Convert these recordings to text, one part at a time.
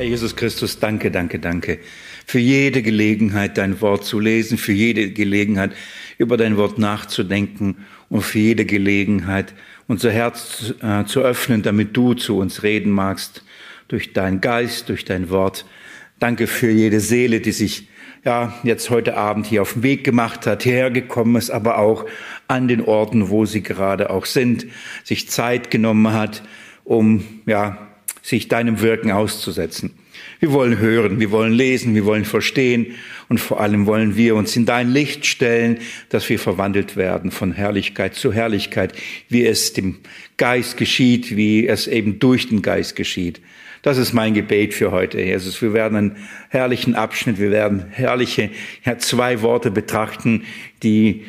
Herr Jesus Christus, danke, danke, danke für jede Gelegenheit, dein Wort zu lesen, für jede Gelegenheit, über dein Wort nachzudenken und für jede Gelegenheit, unser Herz äh, zu öffnen, damit du zu uns reden magst, durch deinen Geist, durch dein Wort. Danke für jede Seele, die sich ja, jetzt heute Abend hier auf den Weg gemacht hat, hierher gekommen ist, aber auch an den Orten, wo sie gerade auch sind, sich Zeit genommen hat, um, ja, sich deinem Wirken auszusetzen. Wir wollen hören, wir wollen lesen, wir wollen verstehen und vor allem wollen wir uns in dein Licht stellen, dass wir verwandelt werden von Herrlichkeit zu Herrlichkeit, wie es dem Geist geschieht, wie es eben durch den Geist geschieht. Das ist mein Gebet für heute, Jesus. Wir werden einen herrlichen Abschnitt, wir werden herrliche, ja, zwei Worte betrachten, die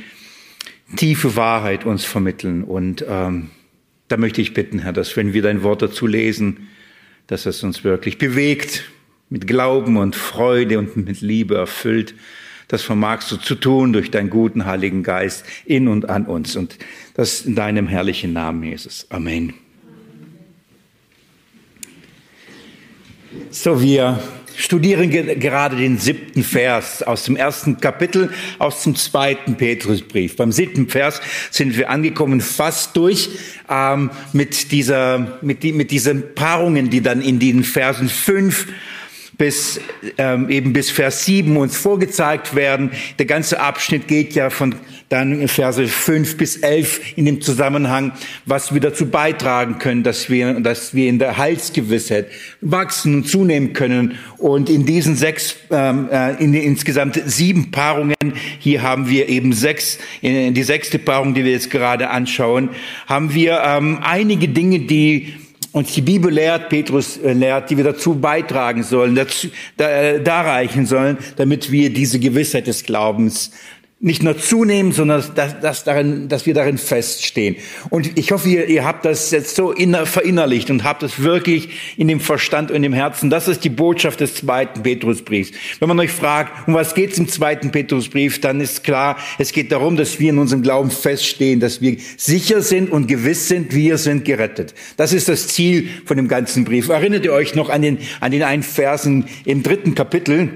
tiefe Wahrheit uns vermitteln. Und ähm, da möchte ich bitten, Herr, dass wenn wir dein Wort dazu lesen, dass es uns wirklich bewegt, mit Glauben und Freude und mit Liebe erfüllt. Das vermagst du zu tun durch deinen guten Heiligen Geist in und an uns. Und das in deinem herrlichen Namen, Jesus. Amen. So, wir studieren gerade den siebten Vers aus dem ersten Kapitel, aus dem zweiten Petrusbrief. Beim siebten Vers sind wir angekommen, fast durch ähm, mit dieser, mit, die, mit diesen Paarungen, die dann in den Versen fünf bis ähm, eben bis Vers 7 uns vorgezeigt werden. Der ganze Abschnitt geht ja von dann Verse 5 bis 11 in dem Zusammenhang, was wir dazu beitragen können, dass wir, dass wir in der Heilsgewissheit wachsen und zunehmen können. Und in diesen sechs, ähm, äh, in insgesamt sieben Paarungen, hier haben wir eben sechs, in die sechste Paarung, die wir jetzt gerade anschauen, haben wir ähm, einige Dinge, die uns die Bibel lehrt, Petrus äh, lehrt, die wir dazu beitragen sollen, dazu, da, äh, darreichen sollen, damit wir diese Gewissheit des Glaubens nicht nur zunehmen, sondern dass, dass, darin, dass wir darin feststehen. Und ich hoffe, ihr, ihr habt das jetzt so inner, verinnerlicht und habt es wirklich in dem Verstand und im Herzen. Das ist die Botschaft des zweiten Petrusbriefs. Wenn man euch fragt, um was geht es im zweiten Petrusbrief, dann ist klar, es geht darum, dass wir in unserem Glauben feststehen, dass wir sicher sind und gewiss sind, wir sind gerettet. Das ist das Ziel von dem ganzen Brief. Erinnert ihr euch noch an den, an den einen Versen im dritten Kapitel?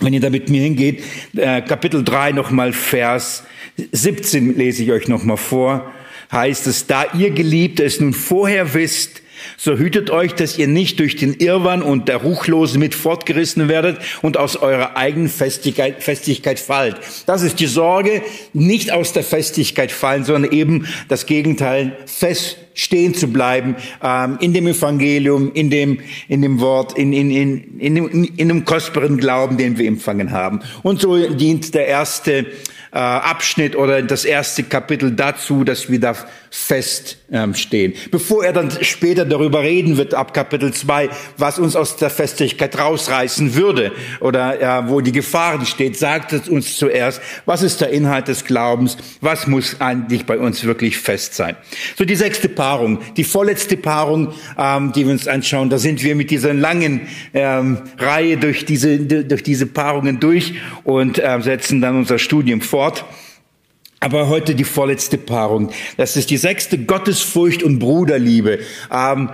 Wenn ihr da mit mir hingeht, äh, Kapitel 3 nochmal Vers 17 lese ich euch nochmal vor, heißt es, da ihr Geliebte es nun vorher wisst, so hütet euch, dass ihr nicht durch den Irrwann und der Ruchlose mit fortgerissen werdet und aus eurer eigenen Festigkeit, Festigkeit fallt. Das ist die Sorge, nicht aus der Festigkeit fallen, sondern eben das Gegenteil, fest stehen zu bleiben ähm, in dem Evangelium, in dem, in dem Wort, in, in, in, in, dem, in dem kostbaren Glauben, den wir empfangen haben. Und so dient der erste äh, Abschnitt oder das erste Kapitel dazu, dass wir da fest ähm. Bevor er dann später darüber reden wird, ab Kapitel 2, was uns aus der Festigkeit rausreißen würde oder ja, wo die Gefahren steht, sagt es uns zuerst, was ist der Inhalt des Glaubens, was muss eigentlich bei uns wirklich fest sein. So die sechste Paarung, die vorletzte Paarung, ähm, die wir uns anschauen, da sind wir mit dieser langen ähm, Reihe durch diese, durch diese Paarungen durch und äh, setzen dann unser Studium fort. Wort aber heute die vorletzte Paarung. Das ist die sechste Gottesfurcht und Bruderliebe. Ähm,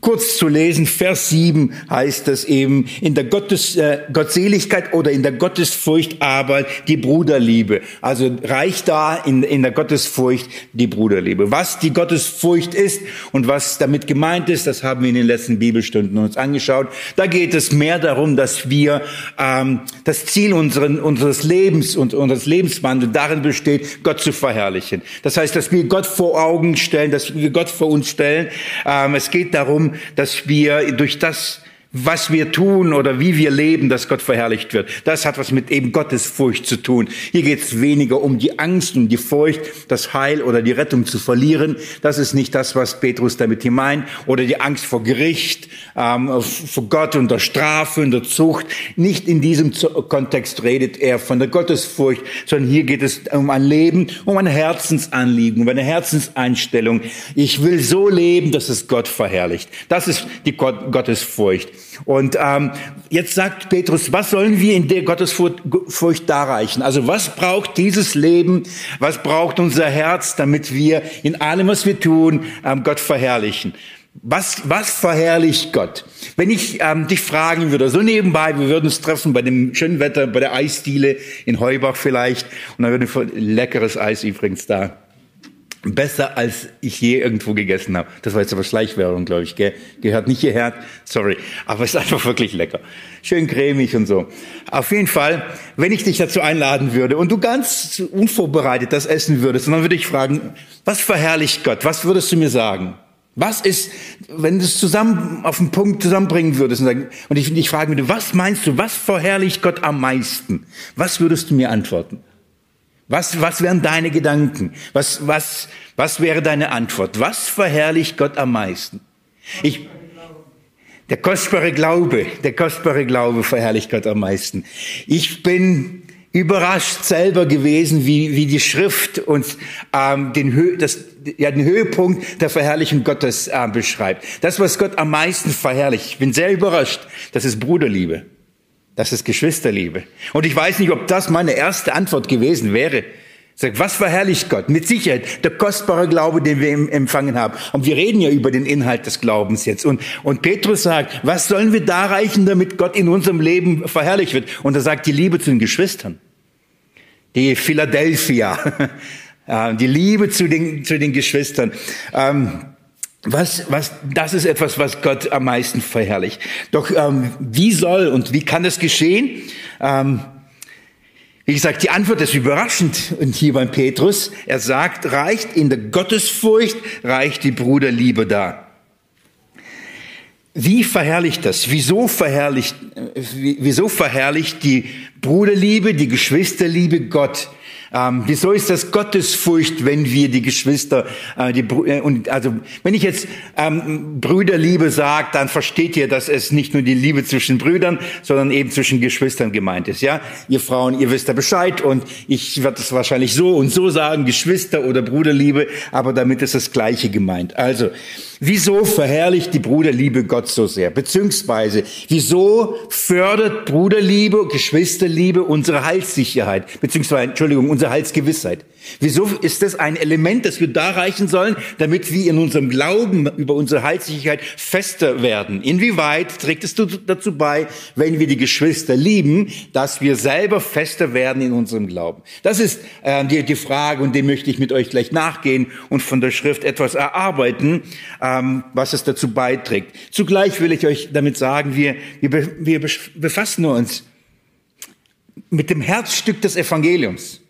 kurz zu lesen, Vers 7 heißt es eben, in der Gottes, äh, Gottseligkeit oder in der Gottesfurcht aber die Bruderliebe. Also reicht da in, in der Gottesfurcht die Bruderliebe. Was die Gottesfurcht ist und was damit gemeint ist, das haben wir in den letzten Bibelstunden uns angeschaut. Da geht es mehr darum, dass wir ähm, das Ziel unseren, unseres Lebens und unseres Lebenswandels darin besteht, steht, Gott zu verherrlichen. Das heißt, dass wir Gott vor Augen stellen, dass wir Gott vor uns stellen. Ähm, es geht darum, dass wir durch das was wir tun oder wie wir leben, dass Gott verherrlicht wird. Das hat was mit eben Gottesfurcht zu tun. Hier geht es weniger um die Angst und die Furcht, das Heil oder die Rettung zu verlieren. Das ist nicht das, was Petrus damit hier meint. Oder die Angst vor Gericht, ähm, vor Gott und der Strafe und der Zucht. Nicht in diesem Kontext redet er von der Gottesfurcht, sondern hier geht es um ein Leben, um ein Herzensanliegen, um eine Herzenseinstellung. Ich will so leben, dass es Gott verherrlicht. Das ist die Gottesfurcht. Und ähm, jetzt sagt Petrus, was sollen wir in der Gottesfurcht darreichen? Also was braucht dieses Leben, was braucht unser Herz, damit wir in allem, was wir tun, ähm, Gott verherrlichen? Was, was verherrlicht Gott? Wenn ich ähm, dich fragen würde, so nebenbei, wir würden uns treffen bei dem schönen Wetter, bei der Eisdiele in Heubach vielleicht, und dann würde leckeres Eis übrigens da. Besser als ich je irgendwo gegessen habe. Das war jetzt aber Schleichwerbung, glaube ich. Gell? Gehört nicht hierher, sorry. Aber es ist einfach wirklich lecker. Schön cremig und so. Auf jeden Fall, wenn ich dich dazu einladen würde und du ganz unvorbereitet das essen würdest, dann würde ich fragen, was verherrlicht Gott? Was würdest du mir sagen? Was ist, wenn du es zusammen auf den Punkt zusammenbringen würdest und, sagen, und ich dich fragen würde, was meinst du, was verherrlicht Gott am meisten? Was würdest du mir antworten? Was, was wären deine Gedanken? Was, was, was wäre deine Antwort? Was verherrlicht Gott am meisten? Ich, der kostbare Glaube, der kostbare Glaube verherrlicht Gott am meisten. Ich bin überrascht selber gewesen, wie, wie die Schrift uns ähm, den, Hö das, ja, den Höhepunkt der Verherrlichung Gottes äh, beschreibt. Das, was Gott am meisten verherrlicht. Ich bin sehr überrascht. Das ist Bruderliebe. Das ist Geschwisterliebe. Und ich weiß nicht, ob das meine erste Antwort gewesen wäre. Sag, was verherrlicht Gott? Mit Sicherheit der kostbare Glaube, den wir empfangen haben. Und wir reden ja über den Inhalt des Glaubens jetzt. Und, und Petrus sagt, was sollen wir da reichen, damit Gott in unserem Leben verherrlicht wird? Und er sagt die Liebe zu den Geschwistern. Die Philadelphia. Die Liebe zu den, zu den Geschwistern. Ähm, was, was, das ist etwas, was Gott am meisten verherrlicht. Doch ähm, wie soll und wie kann das geschehen? Ähm, wie gesagt, die Antwort ist überraschend und hier beim Petrus. Er sagt, reicht in der Gottesfurcht, reicht die Bruderliebe da. Wie verherrlicht das? Wieso verherrlicht, wieso verherrlicht die Bruderliebe, die Geschwisterliebe Gott? Ähm, wieso ist das Gottesfurcht, wenn wir die Geschwister, äh, die, äh, und also wenn ich jetzt ähm, Brüderliebe sage, dann versteht ihr, dass es nicht nur die Liebe zwischen Brüdern, sondern eben zwischen Geschwistern gemeint ist. Ja, ihr Frauen, ihr wisst ja Bescheid und ich werde es wahrscheinlich so und so sagen, Geschwister oder Bruderliebe, aber damit ist das Gleiche gemeint. Also Wieso verherrlicht die Bruderliebe Gott so sehr? Beziehungsweise, wieso fördert Bruderliebe, Geschwisterliebe unsere Heilssicherheit? Beziehungsweise, Entschuldigung, unsere Heilsgewissheit? Wieso ist das ein Element, das wir da reichen sollen, damit wir in unserem Glauben über unsere Heilssicherheit fester werden? Inwieweit trägt es dazu bei, wenn wir die Geschwister lieben, dass wir selber fester werden in unserem Glauben? Das ist äh, die, die Frage und dem möchte ich mit euch gleich nachgehen und von der Schrift etwas erarbeiten, ähm, was es dazu beiträgt. Zugleich will ich euch damit sagen, wir, wir, wir befassen uns mit dem Herzstück des Evangeliums.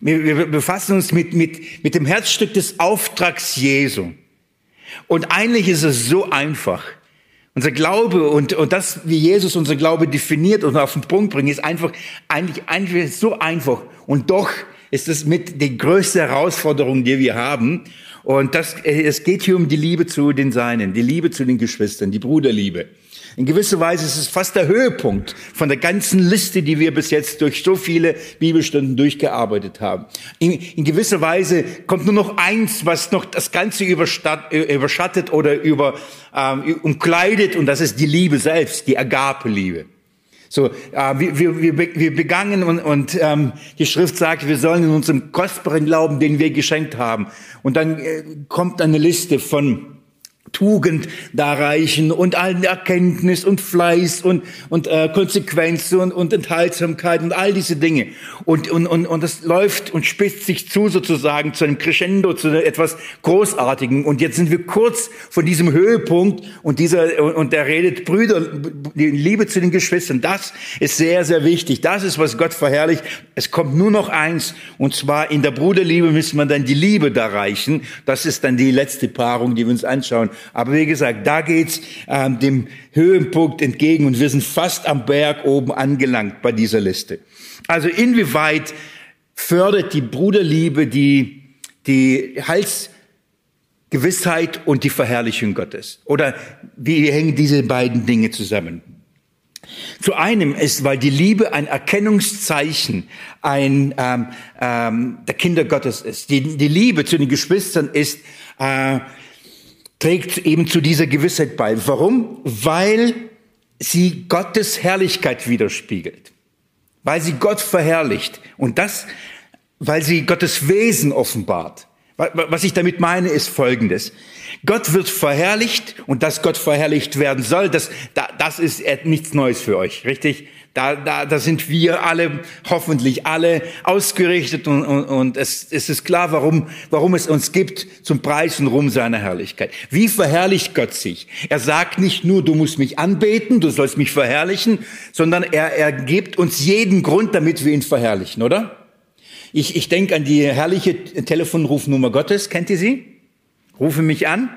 Wir, wir befassen uns mit, mit, mit dem Herzstück des Auftrags Jesu. Und eigentlich ist es so einfach. Unser Glaube und, und das, wie Jesus unser Glaube definiert und auf den Punkt bringt, ist einfach, eigentlich, eigentlich so einfach. Und doch ist es mit die größte Herausforderung, die wir haben. Und das, es geht hier um die Liebe zu den Seinen, die Liebe zu den Geschwistern, die Bruderliebe. In gewisser Weise ist es fast der Höhepunkt von der ganzen Liste, die wir bis jetzt durch so viele Bibelstunden durchgearbeitet haben. In, in gewisser Weise kommt nur noch eins, was noch das Ganze überschattet oder über, ähm, umkleidet, und das ist die Liebe selbst, die Agape-Liebe. So, äh, wir, wir, wir begangen und, und ähm, die Schrift sagt, wir sollen in unserem kostbaren Glauben, den wir geschenkt haben. Und dann äh, kommt eine Liste von Tugend da reichen und allen Erkenntnis und Fleiß und, und äh, Konsequenz und, und Enthaltsamkeit und all diese Dinge. Und, und, und, und das läuft und spitzt sich zu sozusagen zu einem Crescendo, zu etwas Großartigen. Und jetzt sind wir kurz von diesem Höhepunkt und dieser, und der redet Brüder, die Liebe zu den Geschwistern. Das ist sehr, sehr wichtig. Das ist, was Gott verherrlicht. Es kommt nur noch eins und zwar in der Bruderliebe müssen wir dann die Liebe da reichen. Das ist dann die letzte Paarung, die wir uns anschauen. Aber wie gesagt, da geht's ähm, dem Höhenpunkt entgegen und wir sind fast am Berg oben angelangt bei dieser Liste. Also inwieweit fördert die Bruderliebe die, die Heilsgewissheit und die Verherrlichung Gottes? Oder wie hängen diese beiden Dinge zusammen? Zu einem ist, weil die Liebe ein Erkennungszeichen ein, ähm, ähm, der Kinder Gottes ist. Die, die Liebe zu den Geschwistern ist äh, trägt eben zu dieser Gewissheit bei. Warum? Weil sie Gottes Herrlichkeit widerspiegelt. Weil sie Gott verherrlicht. Und das, weil sie Gottes Wesen offenbart. Was ich damit meine, ist Folgendes. Gott wird verherrlicht und dass Gott verherrlicht werden soll, das, das ist nichts Neues für euch, richtig? Da, da, da sind wir alle, hoffentlich alle ausgerichtet und, und, und es, es ist klar, warum, warum es uns gibt zum Preis und Ruhm seiner Herrlichkeit. Wie verherrlicht Gott sich? Er sagt nicht nur, du musst mich anbeten, du sollst mich verherrlichen, sondern er, er gibt uns jeden Grund, damit wir ihn verherrlichen, oder? Ich, ich denke an die herrliche Telefonrufnummer Gottes. Kennt ihr sie? Rufe mich an.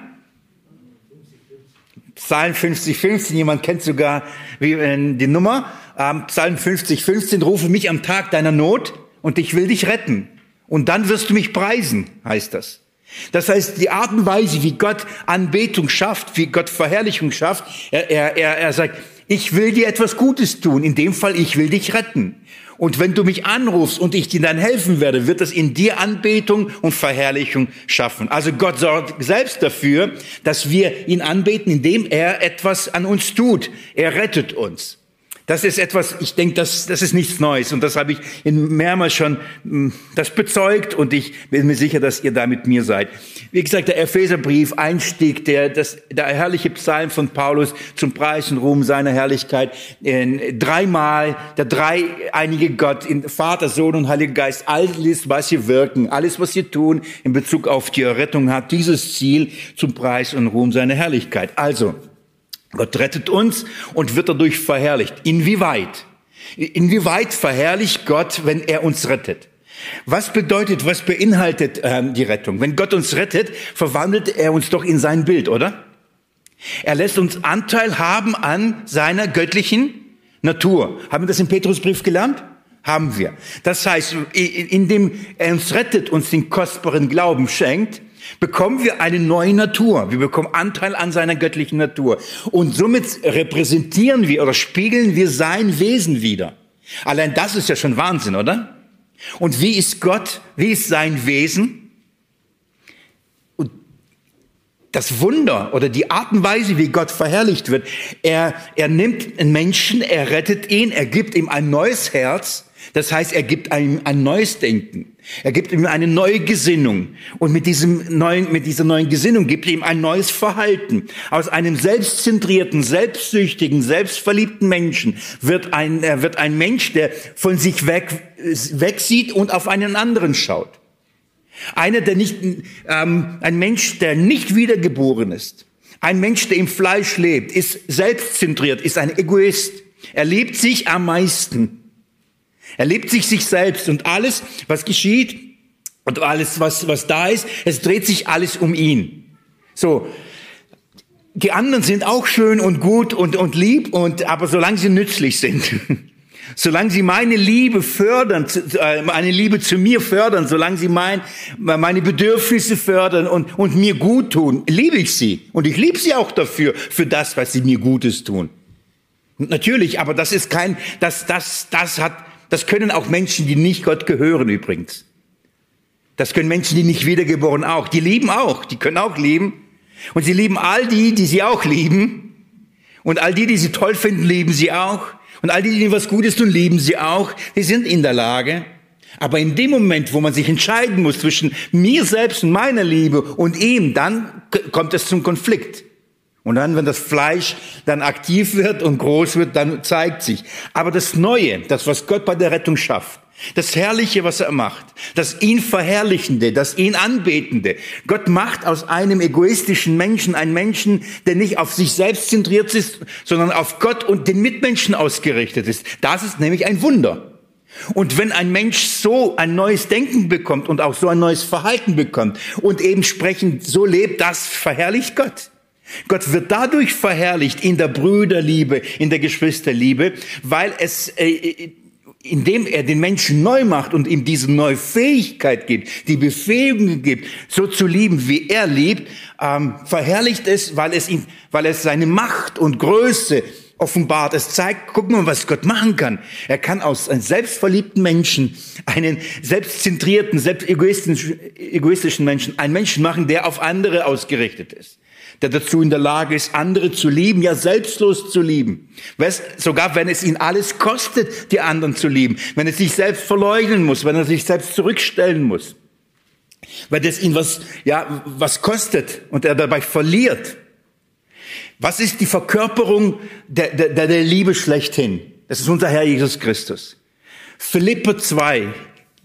Psalm 50, 15. Jemand kennt sogar äh, die Nummer ähm, Psalm 50, 15, rufe mich am Tag deiner Not und ich will dich retten. Und dann wirst du mich preisen, heißt das. Das heißt, die Art und Weise, wie Gott Anbetung schafft, wie Gott Verherrlichung schafft, er, er, er, er sagt, ich will dir etwas Gutes tun. In dem Fall, ich will dich retten. Und wenn du mich anrufst und ich dir dann helfen werde, wird das in dir Anbetung und Verherrlichung schaffen. Also Gott sorgt selbst dafür, dass wir ihn anbeten, indem er etwas an uns tut. Er rettet uns. Das ist etwas, ich denke, das, das ist nichts Neues und das habe ich in mehrmals schon hm, das bezeugt und ich bin mir sicher, dass ihr da mit mir seid. Wie gesagt, der Epheserbrief, Einstieg, der, das, der herrliche Psalm von Paulus zum Preis und Ruhm seiner Herrlichkeit, in, dreimal der dreieinige Gott, in Vater, Sohn und Heiliger Geist, alles, was sie wirken, alles, was sie tun in Bezug auf die Errettung hat dieses Ziel zum Preis und Ruhm seiner Herrlichkeit. Also, Gott rettet uns und wird dadurch verherrlicht. Inwieweit? Inwieweit verherrlicht Gott, wenn er uns rettet? Was bedeutet, was beinhaltet ähm, die Rettung? Wenn Gott uns rettet, verwandelt er uns doch in sein Bild, oder? Er lässt uns Anteil haben an seiner göttlichen Natur. Haben wir das im Petrusbrief gelernt? Haben wir. Das heißt, indem er uns rettet, uns den kostbaren Glauben schenkt, bekommen wir eine neue Natur. Wir bekommen Anteil an seiner göttlichen Natur. Und somit repräsentieren wir oder spiegeln wir sein Wesen wieder. Allein das ist ja schon Wahnsinn, oder? Und wie ist Gott? Wie ist sein Wesen? Und das Wunder oder die Art und Weise, wie Gott verherrlicht wird, er, er nimmt einen Menschen, er rettet ihn, er gibt ihm ein neues Herz, das heißt, er gibt einem ein neues Denken. Er gibt ihm eine neue Gesinnung. Und mit diesem neuen, mit dieser neuen Gesinnung gibt ihm ein neues Verhalten. Aus einem selbstzentrierten, selbstsüchtigen, selbstverliebten Menschen wird ein, er wird ein Mensch, der von sich weg, wegsieht und auf einen anderen schaut. Einer, der nicht, ähm, ein Mensch, der nicht wiedergeboren ist. Ein Mensch, der im Fleisch lebt, ist selbstzentriert, ist ein Egoist. Er liebt sich am meisten. Er lebt sich sich selbst und alles, was geschieht und alles, was, was da ist, es dreht sich alles um ihn. So. Die anderen sind auch schön und gut und, und lieb und, aber solange sie nützlich sind, solange sie meine Liebe fördern, äh, meine Liebe zu mir fördern, solange sie mein, meine Bedürfnisse fördern und, und mir gut tun, liebe ich sie. Und ich liebe sie auch dafür, für das, was sie mir Gutes tun. Natürlich, aber das ist kein, das, das, das hat, das können auch Menschen, die nicht Gott gehören übrigens. Das können Menschen, die nicht wiedergeboren auch. Die lieben auch, die können auch lieben. Und sie lieben all die, die sie auch lieben. Und all die, die sie toll finden, lieben sie auch. Und all die, die was Gutes tun, lieben sie auch. Die sind in der Lage. Aber in dem Moment, wo man sich entscheiden muss zwischen mir selbst und meiner Liebe und ihm, dann kommt es zum Konflikt. Und dann, wenn das Fleisch dann aktiv wird und groß wird, dann zeigt sich. Aber das Neue, das, was Gott bei der Rettung schafft, das Herrliche, was er macht, das ihn Verherrlichende, das ihn Anbetende. Gott macht aus einem egoistischen Menschen einen Menschen, der nicht auf sich selbst zentriert ist, sondern auf Gott und den Mitmenschen ausgerichtet ist. Das ist nämlich ein Wunder. Und wenn ein Mensch so ein neues Denken bekommt und auch so ein neues Verhalten bekommt und eben sprechend so lebt, das verherrlicht Gott. Gott wird dadurch verherrlicht in der Brüderliebe, in der Geschwisterliebe, weil es, äh, äh, indem er den Menschen neu macht und ihm diese neue Fähigkeit gibt, die Befähigung gibt, so zu lieben, wie er liebt, ähm, verherrlicht es, weil es ihn, weil es seine Macht und Größe offenbart. Es zeigt, guck mal, was Gott machen kann. Er kann aus einem selbstverliebten Menschen einen selbstzentrierten, selbst egoistischen Menschen, einen Menschen machen, der auf andere ausgerichtet ist der dazu in der Lage ist, andere zu lieben, ja selbstlos zu lieben. Sogar wenn es ihn alles kostet, die anderen zu lieben. Wenn er sich selbst verleugnen muss, wenn er sich selbst zurückstellen muss. weil das ihn was, ja, was kostet und er dabei verliert. Was ist die Verkörperung der, der, der Liebe schlechthin? Das ist unser Herr Jesus Christus. Philippe 2,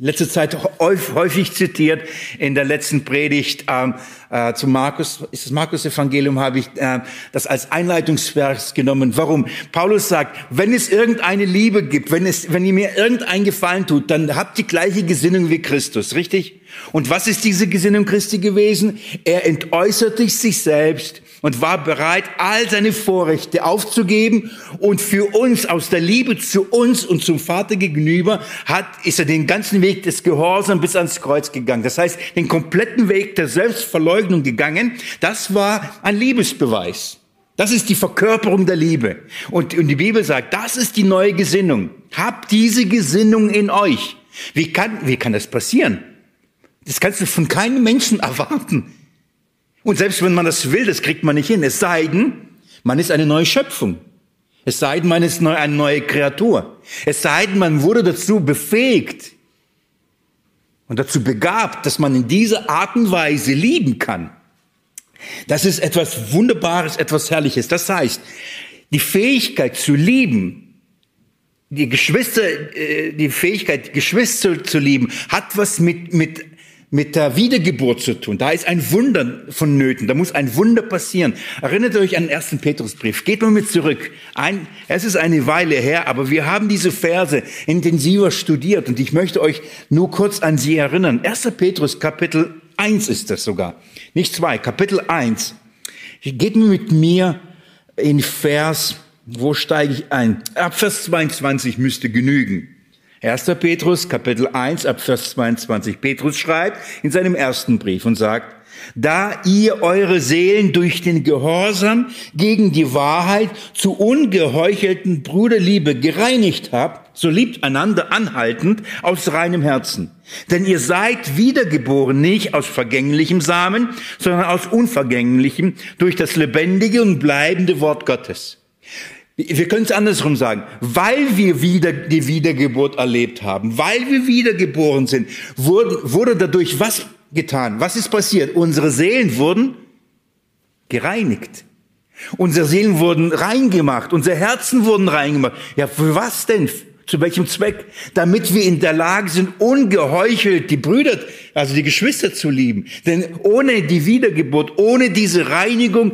letzte Zeit häufig zitiert in der letzten Predigt ähm, äh, zu Markus, ist das Markus Evangelium, habe ich äh, das als Einleitungsvers genommen. Warum? Paulus sagt, wenn es irgendeine Liebe gibt, wenn es, wenn ihr mir irgendein Gefallen tut, dann habt die gleiche Gesinnung wie Christus, richtig? Und was ist diese Gesinnung Christi gewesen? Er entäußerte sich selbst und war bereit, all seine Vorrechte aufzugeben und für uns aus der Liebe zu uns und zum Vater gegenüber hat, ist er den ganzen Weg des Gehorsams bis ans Kreuz gegangen. Das heißt, den kompletten Weg der Selbstverleugnung gegangen. Das war ein Liebesbeweis. Das ist die Verkörperung der Liebe. Und, und die Bibel sagt, das ist die neue Gesinnung. Habt diese Gesinnung in euch. Wie kann, wie kann das passieren? Das kannst du von keinem Menschen erwarten. Und selbst wenn man das will, das kriegt man nicht hin. Es sei denn, man ist eine neue Schöpfung. Es sei denn, man ist eine neue Kreatur. Es sei denn, man wurde dazu befähigt und dazu begabt, dass man in dieser Art und Weise lieben kann. Das ist etwas Wunderbares, etwas Herrliches. Das heißt, die Fähigkeit zu lieben, die Geschwister, äh, die Fähigkeit, Geschwister zu lieben, hat was mit, mit mit der Wiedergeburt zu tun. Da ist ein Wunder vonnöten. Da muss ein Wunder passieren. Erinnert euch an den ersten Petrusbrief. Geht mal mit zurück. Ein, es ist eine Weile her, aber wir haben diese Verse intensiver studiert und ich möchte euch nur kurz an sie erinnern. 1. Petrus Kapitel 1 ist das sogar. Nicht zwei, Kapitel 1. Geht mit mir in Vers, wo steige ich ein? Ab Vers 22 müsste genügen. 1. Petrus, Kapitel 1, ab Vers 22. Petrus schreibt in seinem ersten Brief und sagt, da ihr eure Seelen durch den Gehorsam gegen die Wahrheit zu ungeheuchelten Bruderliebe gereinigt habt, so liebt einander anhaltend aus reinem Herzen. Denn ihr seid wiedergeboren nicht aus vergänglichem Samen, sondern aus unvergänglichem durch das lebendige und bleibende Wort Gottes. Wir können es andersrum sagen. Weil wir wieder die Wiedergeburt erlebt haben, weil wir wiedergeboren sind, wurde, wurde dadurch was getan? Was ist passiert? Unsere Seelen wurden gereinigt. Unsere Seelen wurden reingemacht. Unsere Herzen wurden reingemacht. Ja, für was denn? Zu welchem Zweck? Damit wir in der Lage sind, ungeheuchelt die Brüder, also die Geschwister zu lieben. Denn ohne die Wiedergeburt, ohne diese Reinigung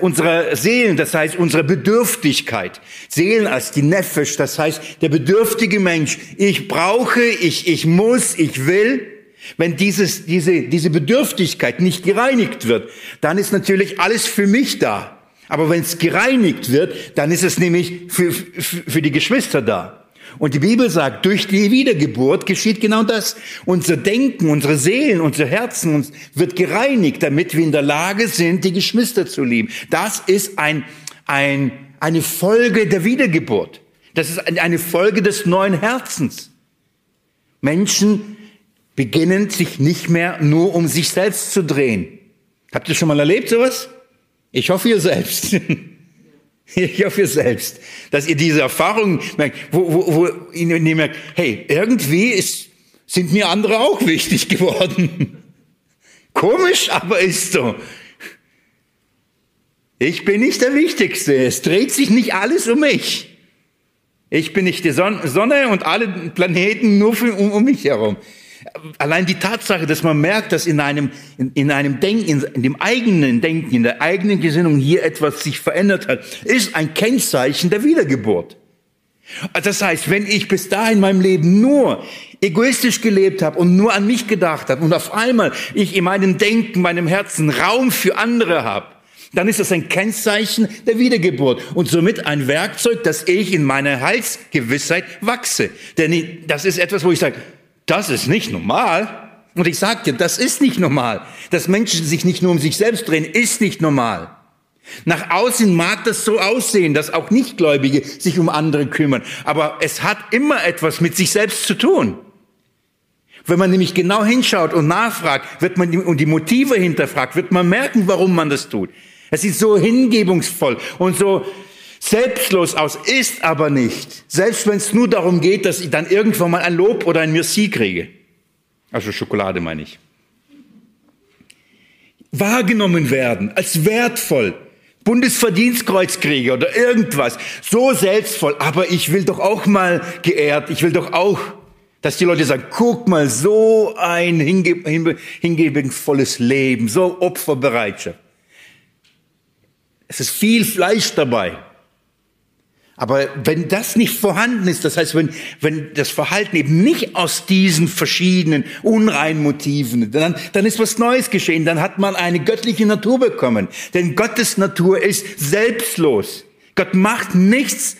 unserer Seelen, das heißt unsere Bedürftigkeit, Seelen als die Nefesh, das heißt der bedürftige Mensch, ich brauche, ich, ich muss, ich will, wenn dieses, diese, diese Bedürftigkeit nicht gereinigt wird, dann ist natürlich alles für mich da. Aber wenn es gereinigt wird, dann ist es nämlich für, für, für die Geschwister da. Und die Bibel sagt, durch die Wiedergeburt geschieht genau das. Unser Denken, unsere Seelen, unser Herzen wird gereinigt, damit wir in der Lage sind, die Geschwister zu lieben. Das ist ein, ein, eine Folge der Wiedergeburt. Das ist eine Folge des neuen Herzens. Menschen beginnen sich nicht mehr nur um sich selbst zu drehen. Habt ihr schon mal erlebt sowas? Ich hoffe ihr selbst. Ich hoffe selbst, dass ihr diese Erfahrung merkt, wo, wo, wo ihr merkt, hey, irgendwie ist, sind mir andere auch wichtig geworden. Komisch, aber ist so. Ich bin nicht der Wichtigste. Es dreht sich nicht alles um mich. Ich bin nicht die Sonne und alle Planeten nur um mich herum. Allein die Tatsache, dass man merkt, dass in einem, in, in einem Denken, in, dem eigenen Denken, in der eigenen Gesinnung hier etwas sich verändert hat, ist ein Kennzeichen der Wiedergeburt. Das heißt, wenn ich bis dahin in meinem Leben nur egoistisch gelebt habe und nur an mich gedacht habe und auf einmal ich in meinem Denken, meinem Herzen Raum für andere habe, dann ist das ein Kennzeichen der Wiedergeburt und somit ein Werkzeug, dass ich in meiner Heilsgewissheit wachse. Denn das ist etwas, wo ich sage, das ist nicht normal. Und ich sage dir, das ist nicht normal. Dass Menschen sich nicht nur um sich selbst drehen, ist nicht normal. Nach außen mag das so aussehen, dass auch Nichtgläubige sich um andere kümmern. Aber es hat immer etwas mit sich selbst zu tun. Wenn man nämlich genau hinschaut und nachfragt, wird man die, und die Motive hinterfragt, wird man merken, warum man das tut. Es ist so hingebungsvoll und so selbstlos aus, ist aber nicht. Selbst wenn es nur darum geht, dass ich dann irgendwann mal ein Lob oder ein Merci kriege. Also Schokolade meine ich. wahrgenommen werden als wertvoll. Bundesverdienstkreuzkrieger oder irgendwas. So selbstvoll. Aber ich will doch auch mal geehrt. Ich will doch auch, dass die Leute sagen, guck mal, so ein hinge hinge hingebungsvolles Leben, so Opferbereitschaft. Es ist viel Fleisch dabei. Aber wenn das nicht vorhanden ist, das heißt, wenn, wenn das Verhalten eben nicht aus diesen verschiedenen unreinen Motiven, dann, dann ist was Neues geschehen, dann hat man eine göttliche Natur bekommen. Denn Gottes Natur ist selbstlos. Gott macht nichts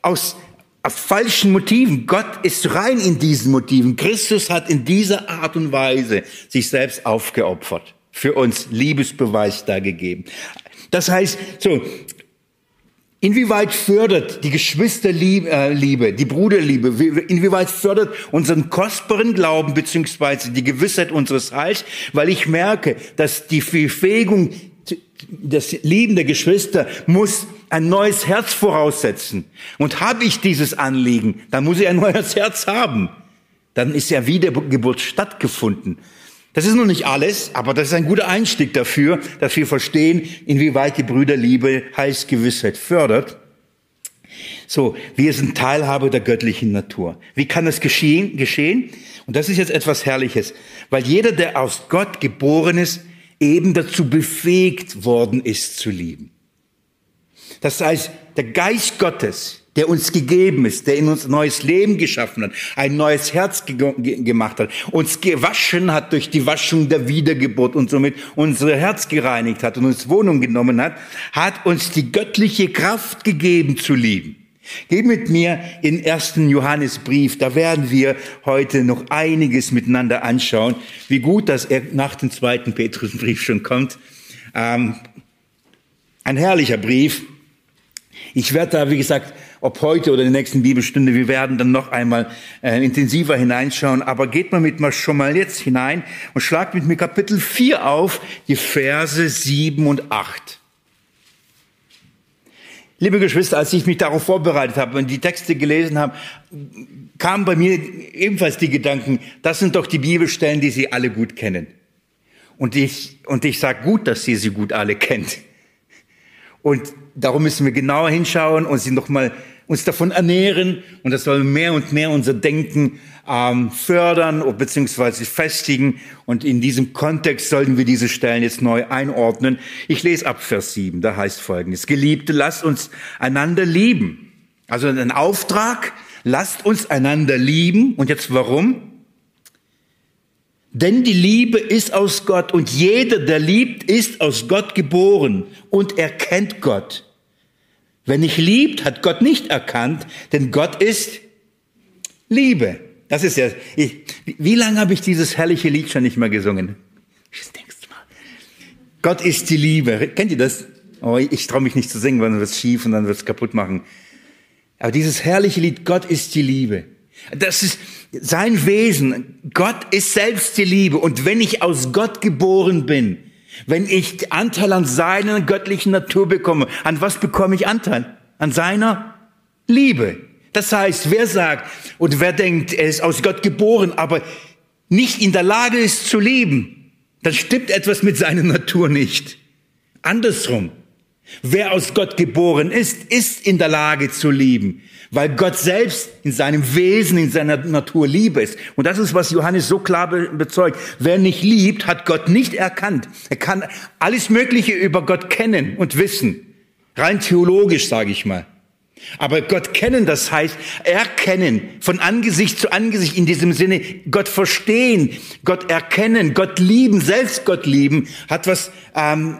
aus, aus falschen Motiven. Gott ist rein in diesen Motiven. Christus hat in dieser Art und Weise sich selbst aufgeopfert, für uns Liebesbeweis dargegeben. Das heißt, so, Inwieweit fördert die Geschwisterliebe, äh, die Bruderliebe, inwieweit fördert unseren kostbaren Glauben beziehungsweise die Gewissheit unseres Heils, weil ich merke, dass die Befähigung, das Lieben der Geschwister muss ein neues Herz voraussetzen. Und habe ich dieses Anliegen, dann muss ich ein neues Herz haben. Dann ist ja Wiedergeburt stattgefunden. Das ist noch nicht alles, aber das ist ein guter Einstieg dafür, dass wir verstehen, inwieweit die Brüderliebe Heilsgewissheit fördert. So, wir sind Teilhabe der göttlichen Natur. Wie kann das geschehen? geschehen? Und das ist jetzt etwas Herrliches, weil jeder, der aus Gott geboren ist, eben dazu befähigt worden ist zu lieben. Das heißt, der Geist Gottes, der uns gegeben ist, der in uns neues Leben geschaffen hat, ein neues Herz ge gemacht hat, uns gewaschen hat durch die Waschung der Wiedergeburt und somit unser Herz gereinigt hat und uns Wohnung genommen hat, hat uns die göttliche Kraft gegeben zu lieben. Geh mit mir in ersten Johannesbrief, da werden wir heute noch einiges miteinander anschauen, wie gut, dass er nach dem zweiten Petrusbrief schon kommt. Ähm, ein herrlicher Brief. Ich werde da, wie gesagt, ob heute oder in der nächsten Bibelstunde, wir werden dann noch einmal äh, intensiver hineinschauen. Aber geht mal mit mir schon mal jetzt hinein und schlagt mit mir Kapitel 4 auf, die Verse 7 und 8. Liebe Geschwister, als ich mich darauf vorbereitet habe und die Texte gelesen habe, kamen bei mir ebenfalls die Gedanken, das sind doch die Bibelstellen, die Sie alle gut kennen. Und ich, und ich sage gut, dass Sie sie gut alle kennt. Und darum müssen wir genauer hinschauen und sie nochmal uns davon ernähren und das soll mehr und mehr unser Denken ähm, fördern beziehungsweise festigen und in diesem Kontext sollten wir diese Stellen jetzt neu einordnen. Ich lese ab Vers 7, da heißt folgendes, Geliebte, lasst uns einander lieben. Also ein Auftrag, lasst uns einander lieben und jetzt warum? Denn die Liebe ist aus Gott und jeder, der liebt, ist aus Gott geboren und erkennt Gott. Wer nicht liebt, hat Gott nicht erkannt, denn Gott ist Liebe. Das ist ja, ich, wie lange habe ich dieses herrliche Lied schon nicht mehr gesungen? denkst du mal. Gott ist die Liebe. Kennt ihr das? Oh, ich traue mich nicht zu singen, weil dann wird es schief und dann wird es kaputt machen. Aber dieses herrliche Lied, Gott ist die Liebe. Das ist sein Wesen. Gott ist selbst die Liebe. Und wenn ich aus Gott geboren bin, wenn ich Anteil an seiner göttlichen Natur bekomme, an was bekomme ich Anteil? An seiner Liebe. Das heißt, wer sagt und wer denkt, er ist aus Gott geboren, aber nicht in der Lage ist zu lieben, dann stimmt etwas mit seiner Natur nicht. Andersrum. Wer aus Gott geboren ist, ist in der Lage zu lieben weil Gott selbst in seinem Wesen, in seiner Natur Liebe ist. Und das ist, was Johannes so klar bezeugt. Wer nicht liebt, hat Gott nicht erkannt. Er kann alles Mögliche über Gott kennen und wissen. Rein theologisch, sage ich mal. Aber Gott kennen, das heißt erkennen, von Angesicht zu Angesicht, in diesem Sinne Gott verstehen, Gott erkennen, Gott lieben, selbst Gott lieben, hat was, ähm,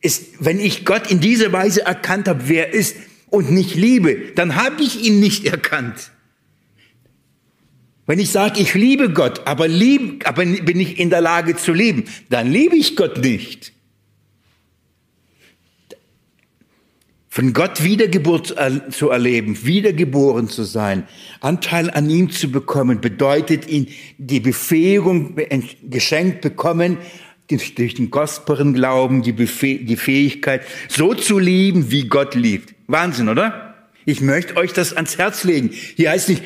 ist, wenn ich Gott in dieser Weise erkannt habe, wer ist, und nicht liebe, dann habe ich ihn nicht erkannt. Wenn ich sage, ich liebe Gott, aber, lieb, aber bin ich in der Lage zu lieben, dann liebe ich Gott nicht. Von Gott Wiedergeburt zu erleben, wiedergeboren zu sein, Anteil an ihm zu bekommen, bedeutet ihn die Befähigung geschenkt bekommen, durch den kostbaren Glauben, die, die Fähigkeit, so zu lieben, wie Gott liebt. Wahnsinn, oder? Ich möchte euch das ans Herz legen. Hier heißt nicht,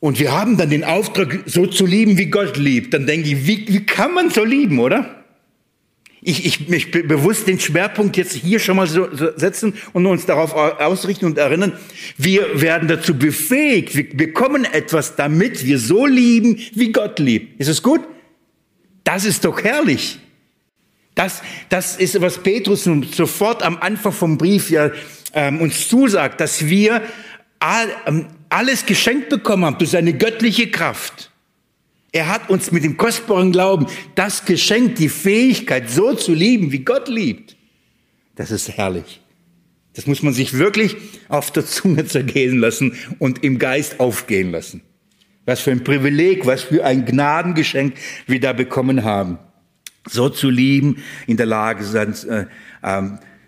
Und wir haben dann den Auftrag, so zu lieben, wie Gott liebt. Dann denke ich, wie, wie kann man so lieben, oder? Ich, ich mich bewusst den Schwerpunkt jetzt hier schon mal so setzen und uns darauf ausrichten und erinnern, wir werden dazu befähigt, wir bekommen etwas, damit wir so lieben, wie Gott liebt. Ist es gut? Das ist doch herrlich. Das, das ist, was Petrus sofort am Anfang vom Brief ja ähm, uns zusagt, dass wir all, ähm, alles geschenkt bekommen haben durch seine göttliche Kraft. Er hat uns mit dem kostbaren Glauben das geschenkt, die Fähigkeit, so zu lieben, wie Gott liebt. Das ist herrlich. Das muss man sich wirklich auf der Zunge zergehen lassen und im Geist aufgehen lassen. Was für ein Privileg, was für ein Gnadengeschenk wir da bekommen haben. So zu lieben, in der Lage sein, äh, äh,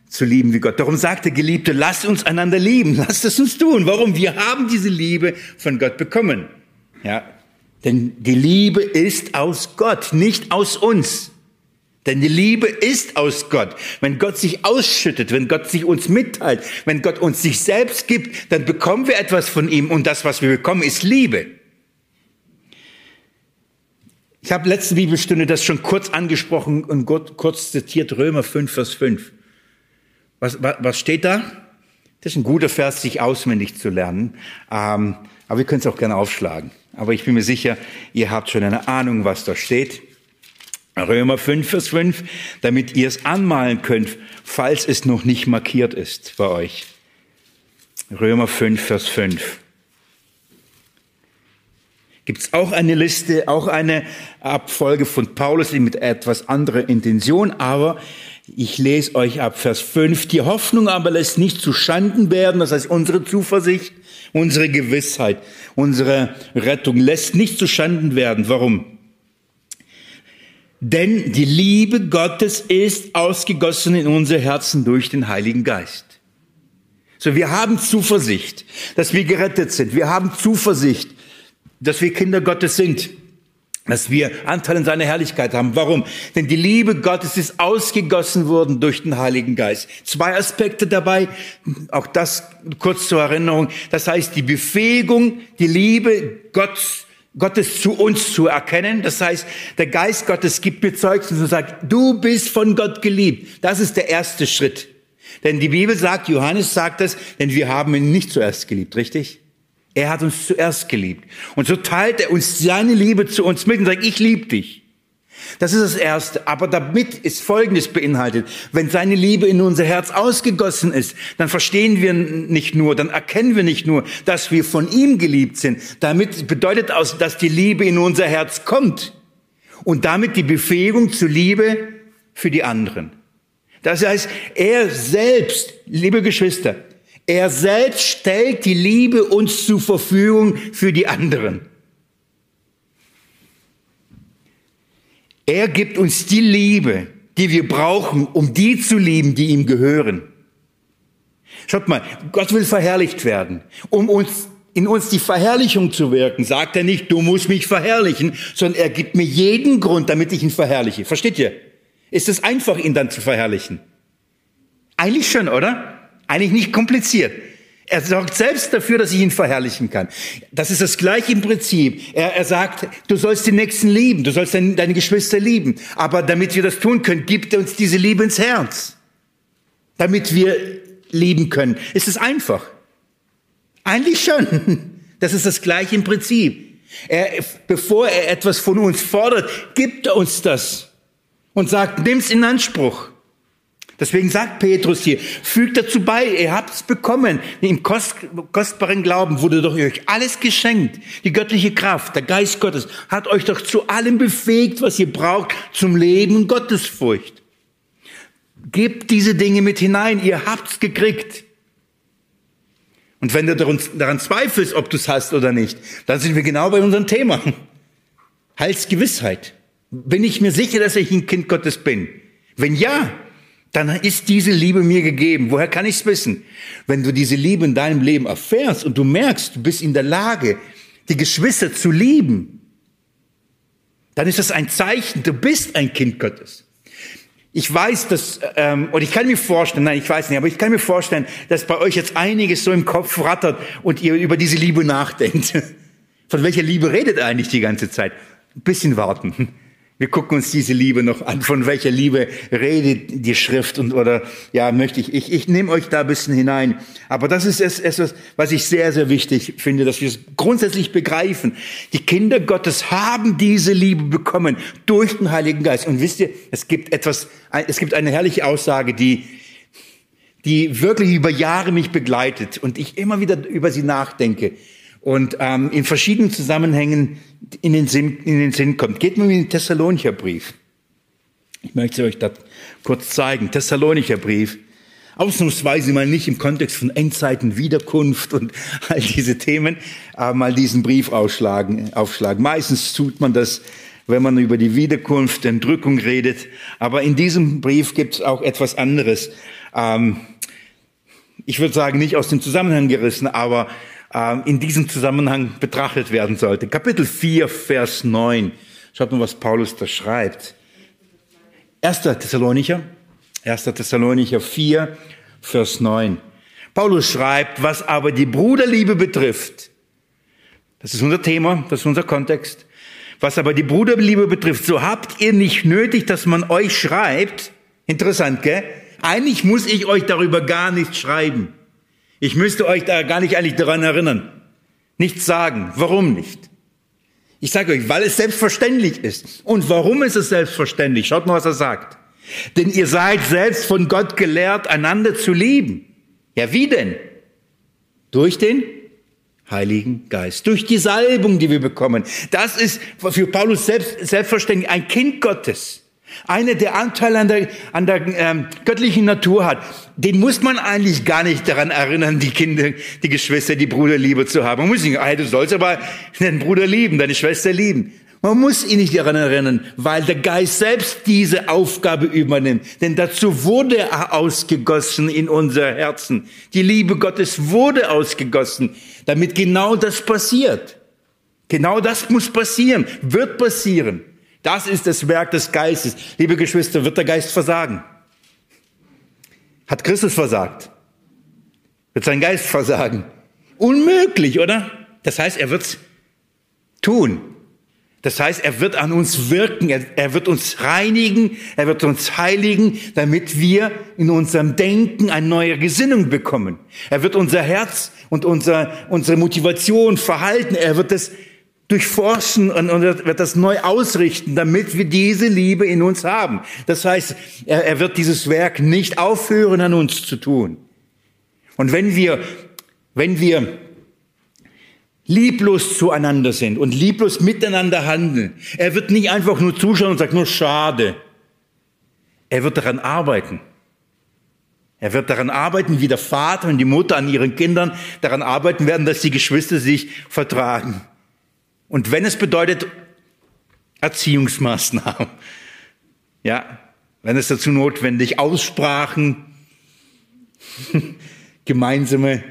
zu lieben wie Gott. Darum sagte Geliebte, lasst uns einander lieben, lasst es uns tun. Warum? Wir haben diese Liebe von Gott bekommen. Ja, denn die Liebe ist aus Gott, nicht aus uns. Denn die Liebe ist aus Gott. Wenn Gott sich ausschüttet, wenn Gott sich uns mitteilt, wenn Gott uns sich selbst gibt, dann bekommen wir etwas von ihm und das, was wir bekommen, ist Liebe. Ich habe letzte Bibelstunde das schon kurz angesprochen und Gott kurz zitiert Römer 5, Vers 5. Was, was, was steht da? Das ist ein guter Vers, sich auswendig zu lernen. Ähm, aber wir können es auch gerne aufschlagen. Aber ich bin mir sicher, ihr habt schon eine Ahnung, was da steht. Römer 5, Vers 5, damit ihr es anmalen könnt, falls es noch nicht markiert ist bei euch. Römer 5, Vers 5. Gibt es auch eine Liste, auch eine Abfolge von Paulus mit etwas anderer Intention, aber ich lese euch ab Vers 5. Die Hoffnung aber lässt nicht zu Schanden werden, das heißt unsere Zuversicht, unsere Gewissheit, unsere Rettung lässt nicht zu Schanden werden. Warum? Denn die Liebe Gottes ist ausgegossen in unser Herzen durch den Heiligen Geist. So, wir haben Zuversicht, dass wir gerettet sind. Wir haben Zuversicht, dass wir Kinder Gottes sind dass wir Anteil in seiner Herrlichkeit haben. Warum? Denn die Liebe Gottes ist ausgegossen worden durch den Heiligen Geist. Zwei Aspekte dabei, auch das kurz zur Erinnerung. Das heißt, die Befähigung, die Liebe Gottes, Gottes zu uns zu erkennen. Das heißt, der Geist Gottes gibt mir und sagt, du bist von Gott geliebt. Das ist der erste Schritt. Denn die Bibel sagt, Johannes sagt das, denn wir haben ihn nicht zuerst geliebt, richtig? Er hat uns zuerst geliebt. Und so teilt er uns seine Liebe zu uns mit und sagt, ich liebe dich. Das ist das Erste. Aber damit ist Folgendes beinhaltet. Wenn seine Liebe in unser Herz ausgegossen ist, dann verstehen wir nicht nur, dann erkennen wir nicht nur, dass wir von ihm geliebt sind. Damit bedeutet auch, dass die Liebe in unser Herz kommt. Und damit die Befähigung zur Liebe für die anderen. Das heißt, er selbst, liebe Geschwister, er selbst stellt die Liebe uns zur Verfügung für die anderen. Er gibt uns die Liebe, die wir brauchen, um die zu lieben, die ihm gehören. Schaut mal, Gott will verherrlicht werden. Um uns, in uns die Verherrlichung zu wirken, sagt er nicht, du musst mich verherrlichen, sondern er gibt mir jeden Grund, damit ich ihn verherrliche. Versteht ihr? Ist es einfach, ihn dann zu verherrlichen? Eigentlich schon, oder? Eigentlich nicht kompliziert. Er sorgt selbst dafür, dass ich ihn verherrlichen kann. Das ist das gleiche im Prinzip. Er, er sagt, du sollst den Nächsten lieben, du sollst deine, deine Geschwister lieben. Aber damit wir das tun können, gibt er uns diese Liebe ins Herz. Damit wir lieben können. Ist es einfach? Eigentlich schon. Das ist das gleiche im Prinzip. Er, bevor er etwas von uns fordert, gibt er uns das und sagt, nimm's in Anspruch. Deswegen sagt Petrus hier, fügt dazu bei, ihr habt es bekommen. Im kost, kostbaren Glauben wurde doch euch alles geschenkt. Die göttliche Kraft, der Geist Gottes hat euch doch zu allem befähigt, was ihr braucht zum Leben und Gottesfurcht. Gebt diese Dinge mit hinein, ihr habt's gekriegt. Und wenn du daran zweifelst, ob du es hast oder nicht, dann sind wir genau bei unserem Thema. Heilsgewissheit. Bin ich mir sicher, dass ich ein Kind Gottes bin? Wenn ja, dann ist diese Liebe mir gegeben. Woher kann ich es wissen? Wenn du diese Liebe in deinem Leben erfährst und du merkst, du bist in der Lage, die Geschwister zu lieben, dann ist das ein Zeichen, du bist ein Kind Gottes. Ich weiß, dass, ähm, und ich kann mir vorstellen, nein, ich weiß nicht, aber ich kann mir vorstellen, dass bei euch jetzt einiges so im Kopf rattert und ihr über diese Liebe nachdenkt. Von welcher Liebe redet eigentlich die ganze Zeit? Ein bisschen warten. Wir gucken uns diese Liebe noch an. Von welcher Liebe redet die Schrift und oder ja möchte ich ich ich nehme euch da ein bisschen hinein. Aber das ist etwas, was ich sehr sehr wichtig finde, dass wir es grundsätzlich begreifen. Die Kinder Gottes haben diese Liebe bekommen durch den Heiligen Geist. Und wisst ihr, es gibt etwas, es gibt eine herrliche Aussage, die die wirklich über Jahre mich begleitet und ich immer wieder über sie nachdenke und ähm, in verschiedenen Zusammenhängen in den, Sinn, in den Sinn kommt. Geht mal in den Thessalonicher Brief. Ich möchte euch das kurz zeigen. Thessalonicher Brief. Ausnahmsweise mal nicht im Kontext von Endzeiten, Wiederkunft und all diese Themen, aber mal diesen Brief aufschlagen, aufschlagen. Meistens tut man das, wenn man über die Wiederkunft, Entrückung redet. Aber in diesem Brief gibt es auch etwas anderes. Ähm, ich würde sagen, nicht aus dem Zusammenhang gerissen, aber in diesem Zusammenhang betrachtet werden sollte. Kapitel 4, Vers 9. Schaut mal, was Paulus da schreibt. 1. Thessalonicher, 1. Thessalonicher 4, Vers 9. Paulus schreibt, was aber die Bruderliebe betrifft, das ist unser Thema, das ist unser Kontext, was aber die Bruderliebe betrifft, so habt ihr nicht nötig, dass man euch schreibt, interessant, gell? Eigentlich muss ich euch darüber gar nichts schreiben. Ich müsste euch da gar nicht eigentlich daran erinnern. Nichts sagen. Warum nicht? Ich sage euch, weil es selbstverständlich ist. Und warum ist es selbstverständlich? Schaut mal, was er sagt. Denn ihr seid selbst von Gott gelehrt, einander zu lieben. Ja, wie denn? Durch den Heiligen Geist, durch die Salbung, die wir bekommen. Das ist für Paulus selbst, selbstverständlich ein Kind Gottes. Einer, der Anteil an der, an der ähm, göttlichen Natur hat, den muss man eigentlich gar nicht daran erinnern, die Kinder, die Geschwister, die Bruderliebe zu haben. Man muss nicht, hey, du sollst aber deinen Bruder lieben, deine Schwester lieben. Man muss ihn nicht daran erinnern, weil der Geist selbst diese Aufgabe übernimmt. Denn dazu wurde er ausgegossen in unser Herzen. Die Liebe Gottes wurde ausgegossen, damit genau das passiert. Genau das muss passieren, wird passieren. Das ist das Werk des Geistes. Liebe Geschwister, wird der Geist versagen? Hat Christus versagt? Wird sein Geist versagen? Unmöglich, oder? Das heißt, er wird's tun. Das heißt, er wird an uns wirken, er, er, wird uns reinigen, er wird uns heiligen, damit wir in unserem Denken eine neue Gesinnung bekommen. Er wird unser Herz und unser, unsere Motivation, Verhalten, er wird es durchforschen und, und wird das neu ausrichten, damit wir diese Liebe in uns haben. Das heißt, er, er wird dieses Werk nicht aufhören, an uns zu tun. Und wenn wir, wenn wir lieblos zueinander sind und lieblos miteinander handeln, er wird nicht einfach nur zuschauen und sagt nur schade. Er wird daran arbeiten. Er wird daran arbeiten, wie der Vater und die Mutter an ihren Kindern daran arbeiten werden, dass die Geschwister sich vertragen. Und wenn es bedeutet Erziehungsmaßnahmen, ja, wenn es dazu notwendig Aussprachen, gemeinsame,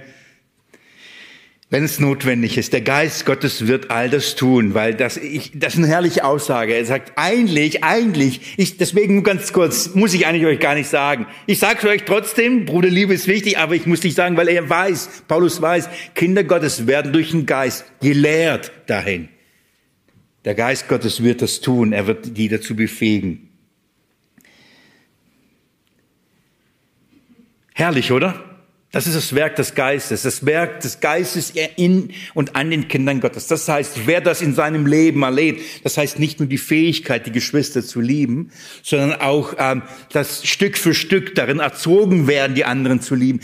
wenn es notwendig ist. Der Geist Gottes wird all das tun, weil das, ich, das ist eine herrliche Aussage. Er sagt, eigentlich, eigentlich, ich, deswegen ganz kurz, muss ich eigentlich euch gar nicht sagen. Ich sage euch trotzdem, Bruderliebe ist wichtig, aber ich muss nicht sagen, weil er weiß, Paulus weiß, Kinder Gottes werden durch den Geist gelehrt dahin. Der Geist Gottes wird das tun, er wird die dazu befähigen. Herrlich, oder? Das ist das Werk des Geistes, das Werk des Geistes in und an den Kindern Gottes. Das heißt, wer das in seinem Leben erlebt, das heißt nicht nur die Fähigkeit, die Geschwister zu lieben, sondern auch ähm, das Stück für Stück darin erzogen werden, die anderen zu lieben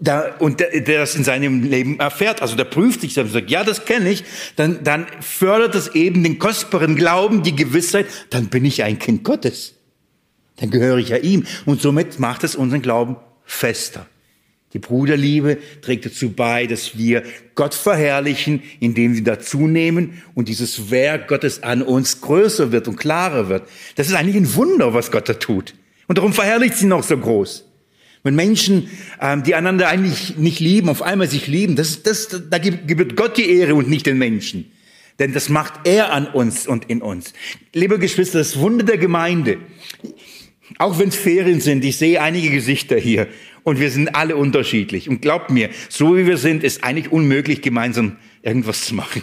da, und der, der das in seinem Leben erfährt, also der prüft sich selbst und sagt, ja, das kenne ich, dann, dann fördert es eben den kostbaren Glauben, die Gewissheit, dann bin ich ein Kind Gottes. Dann gehöre ich ja ihm. Und somit macht es unseren Glauben fester. Die Bruderliebe trägt dazu bei, dass wir Gott verherrlichen, indem wir dazunehmen und dieses Werk Gottes an uns größer wird und klarer wird. Das ist eigentlich ein Wunder, was Gott da tut. Und darum verherrlicht sie noch so groß. Wenn Menschen, ähm, die einander eigentlich nicht lieben, auf einmal sich lieben, das, das, da gibt Gott die Ehre und nicht den Menschen. Denn das macht er an uns und in uns. Liebe Geschwister, das Wunder der Gemeinde, auch wenn es Ferien sind, ich sehe einige Gesichter hier und wir sind alle unterschiedlich. Und glaubt mir, so wie wir sind, ist eigentlich unmöglich, gemeinsam irgendwas zu machen.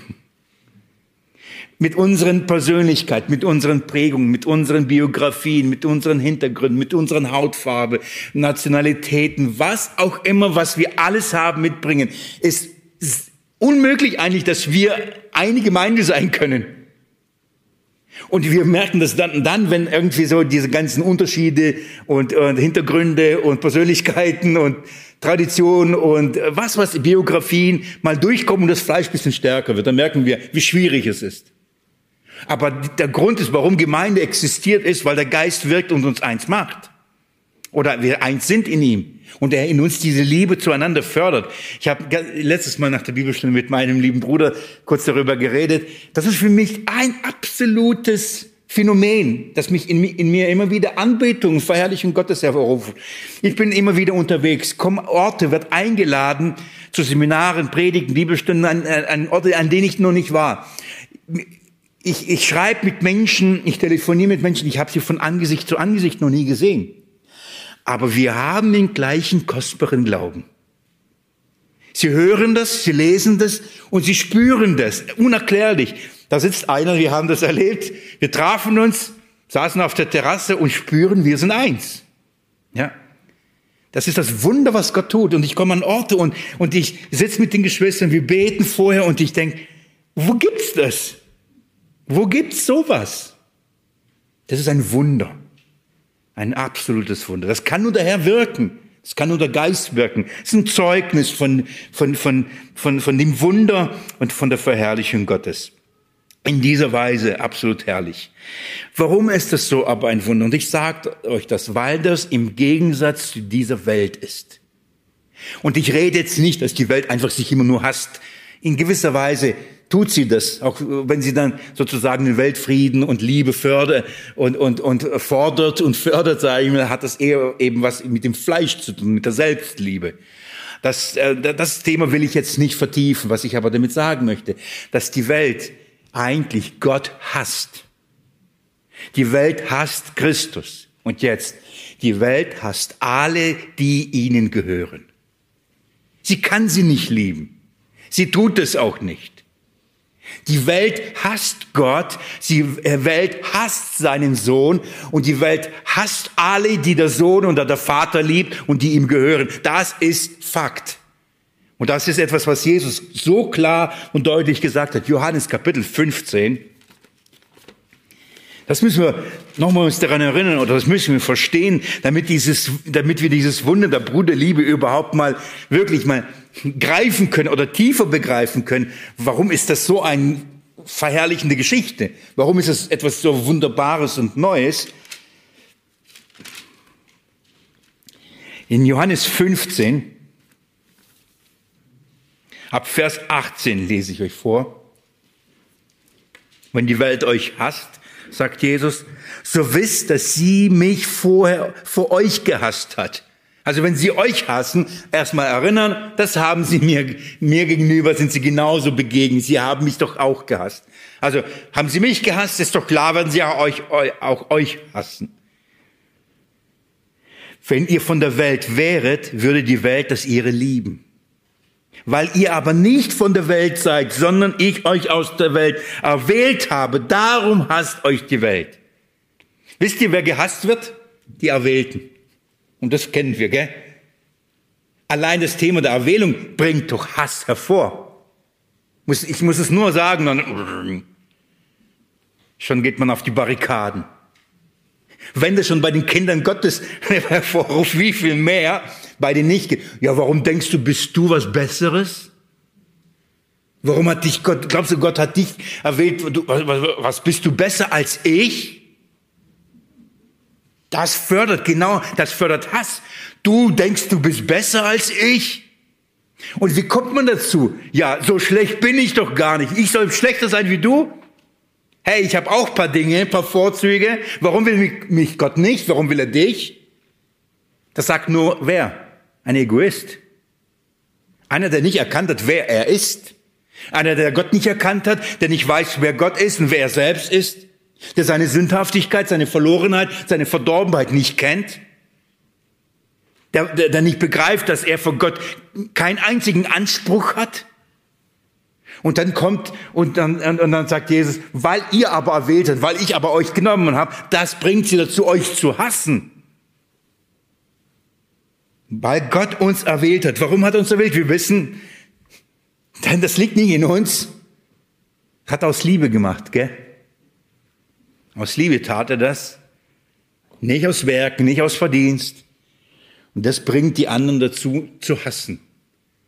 mit unseren Persönlichkeiten, mit unseren Prägungen, mit unseren Biografien, mit unseren Hintergründen, mit unseren Hautfarbe, Nationalitäten, was auch immer, was wir alles haben, mitbringen, ist unmöglich eigentlich, dass wir eine Gemeinde sein können. Und wir merken das dann, dann, wenn irgendwie so diese ganzen Unterschiede und, und Hintergründe und Persönlichkeiten und Traditionen und was, was Biografien mal durchkommen und das Fleisch bisschen stärker wird, dann merken wir, wie schwierig es ist. Aber der Grund ist, warum Gemeinde existiert, ist, weil der Geist wirkt und uns eins macht. Oder wir eins sind in ihm. Und er in uns diese Liebe zueinander fördert. Ich habe letztes Mal nach der Bibelstunde mit meinem lieben Bruder kurz darüber geredet. Das ist für mich ein absolutes Phänomen, das mich in, in mir immer wieder Anbetung, Verherrlichung Gottes hervorruft. Ich bin immer wieder unterwegs, komme Orte, wird eingeladen zu Seminaren, Predigten, Bibelstunden, an, an Orte, an denen ich noch nicht war ich, ich schreibe mit Menschen, ich telefoniere mit Menschen, ich habe sie von Angesicht zu Angesicht noch nie gesehen. Aber wir haben den gleichen kostbaren Glauben. Sie hören das, sie lesen das und sie spüren das, unerklärlich. Da sitzt einer, wir haben das erlebt, wir trafen uns, saßen auf der Terrasse und spüren, wir sind eins. Ja. Das ist das Wunder, was Gott tut. Und ich komme an Orte und, und ich sitze mit den Geschwistern, wir beten vorher und ich denke, wo gibt's das? Wo gibt's sowas? Das ist ein Wunder. Ein absolutes Wunder. Das kann nur der Herr wirken. Das kann nur der Geist wirken. Das ist ein Zeugnis von, von, von, von, von dem Wunder und von der Verherrlichung Gottes. In dieser Weise absolut herrlich. Warum ist das so aber ein Wunder? Und ich sage euch das, weil das im Gegensatz zu dieser Welt ist. Und ich rede jetzt nicht, dass die Welt einfach sich immer nur hasst. In gewisser Weise tut sie das, auch wenn sie dann sozusagen den Weltfrieden und Liebe fördert und, und, und fordert und fördert, sage ich mal, hat das eher eben was mit dem Fleisch zu tun, mit der Selbstliebe. Das, äh, das Thema will ich jetzt nicht vertiefen, was ich aber damit sagen möchte, dass die Welt eigentlich Gott hasst. Die Welt hasst Christus. Und jetzt, die Welt hasst alle, die ihnen gehören. Sie kann sie nicht lieben. Sie tut es auch nicht. Die Welt hasst Gott, die äh, Welt hasst seinen Sohn und die Welt hasst alle, die der Sohn oder der Vater liebt und die ihm gehören. Das ist Fakt. Und das ist etwas, was Jesus so klar und deutlich gesagt hat. Johannes Kapitel 15. Das müssen wir nochmal uns daran erinnern oder das müssen wir verstehen, damit dieses, damit wir dieses Wunder der Bruderliebe überhaupt mal wirklich mal greifen können oder tiefer begreifen können, warum ist das so eine verherrlichende Geschichte? Warum ist es etwas so Wunderbares und Neues? In Johannes 15, ab Vers 18 lese ich euch vor. Wenn die Welt euch hasst, sagt Jesus, so wisst, dass sie mich vorher vor euch gehasst hat. Also wenn sie euch hassen, erstmal erinnern, das haben sie mir, mir gegenüber, sind sie genauso begegnet. Sie haben mich doch auch gehasst. Also haben sie mich gehasst, ist doch klar, werden sie auch euch, auch euch hassen. Wenn ihr von der Welt wäret, würde die Welt das ihre lieben. Weil ihr aber nicht von der Welt seid, sondern ich euch aus der Welt erwählt habe, darum hasst euch die Welt. Wisst ihr, wer gehasst wird? Die Erwählten. Und das kennen wir, gell? Allein das Thema der Erwählung bringt doch Hass hervor. Ich muss es nur sagen, dann schon geht man auf die Barrikaden. Wenn das schon bei den Kindern Gottes hervorruft, wie viel mehr bei den nicht. Ja, warum denkst du, bist du was Besseres? Warum hat dich Gott, glaubst du, Gott hat dich erwählt, was bist du besser als ich? Das fördert, genau, das fördert Hass. Du denkst, du bist besser als ich. Und wie kommt man dazu? Ja, so schlecht bin ich doch gar nicht. Ich soll schlechter sein wie du? Hey, ich habe auch paar Dinge, paar Vorzüge. Warum will mich Gott nicht? Warum will er dich? Das sagt nur wer? Ein Egoist. Einer, der nicht erkannt hat, wer er ist. Einer, der Gott nicht erkannt hat, der nicht weiß, wer Gott ist und wer er selbst ist der seine Sündhaftigkeit, seine Verlorenheit, seine Verdorbenheit nicht kennt, der, der, der nicht begreift, dass er vor Gott keinen einzigen Anspruch hat, Und dann kommt und dann, und dann sagt Jesus, weil ihr aber erwählt habt, weil ich aber euch genommen habe, das bringt sie dazu, euch zu hassen. Weil Gott uns erwählt hat. Warum hat er uns erwählt? Wir wissen, denn das liegt nicht in uns. Hat aus Liebe gemacht, gell? Aus Liebe tat er das. Nicht aus Werken, nicht aus Verdienst. Und das bringt die anderen dazu, zu hassen.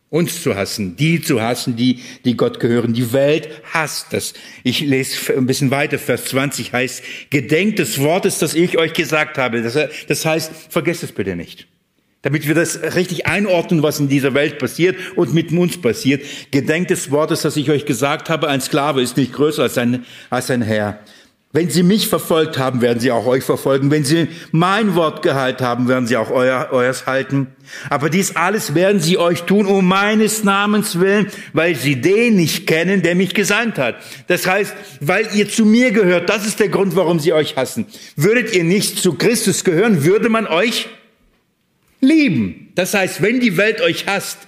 Uns zu hassen, die zu hassen, die, die Gott gehören. Die Welt hasst das. Ich lese ein bisschen weiter. Vers 20 heißt, gedenkt des Wortes, das ich euch gesagt habe. Das, heißt, vergesst es bitte nicht. Damit wir das richtig einordnen, was in dieser Welt passiert und mit uns passiert. Gedenkt des Wortes, das ich euch gesagt habe. Ein Sklave ist nicht größer als ein, als ein Herr. Wenn sie mich verfolgt haben, werden sie auch euch verfolgen. Wenn sie mein Wort gehalten haben, werden sie auch euer, euers halten. Aber dies alles werden sie euch tun, um meines Namens willen, weil sie den nicht kennen, der mich gesandt hat. Das heißt, weil ihr zu mir gehört, das ist der Grund, warum sie euch hassen. Würdet ihr nicht zu Christus gehören, würde man euch lieben. Das heißt, wenn die Welt euch hasst,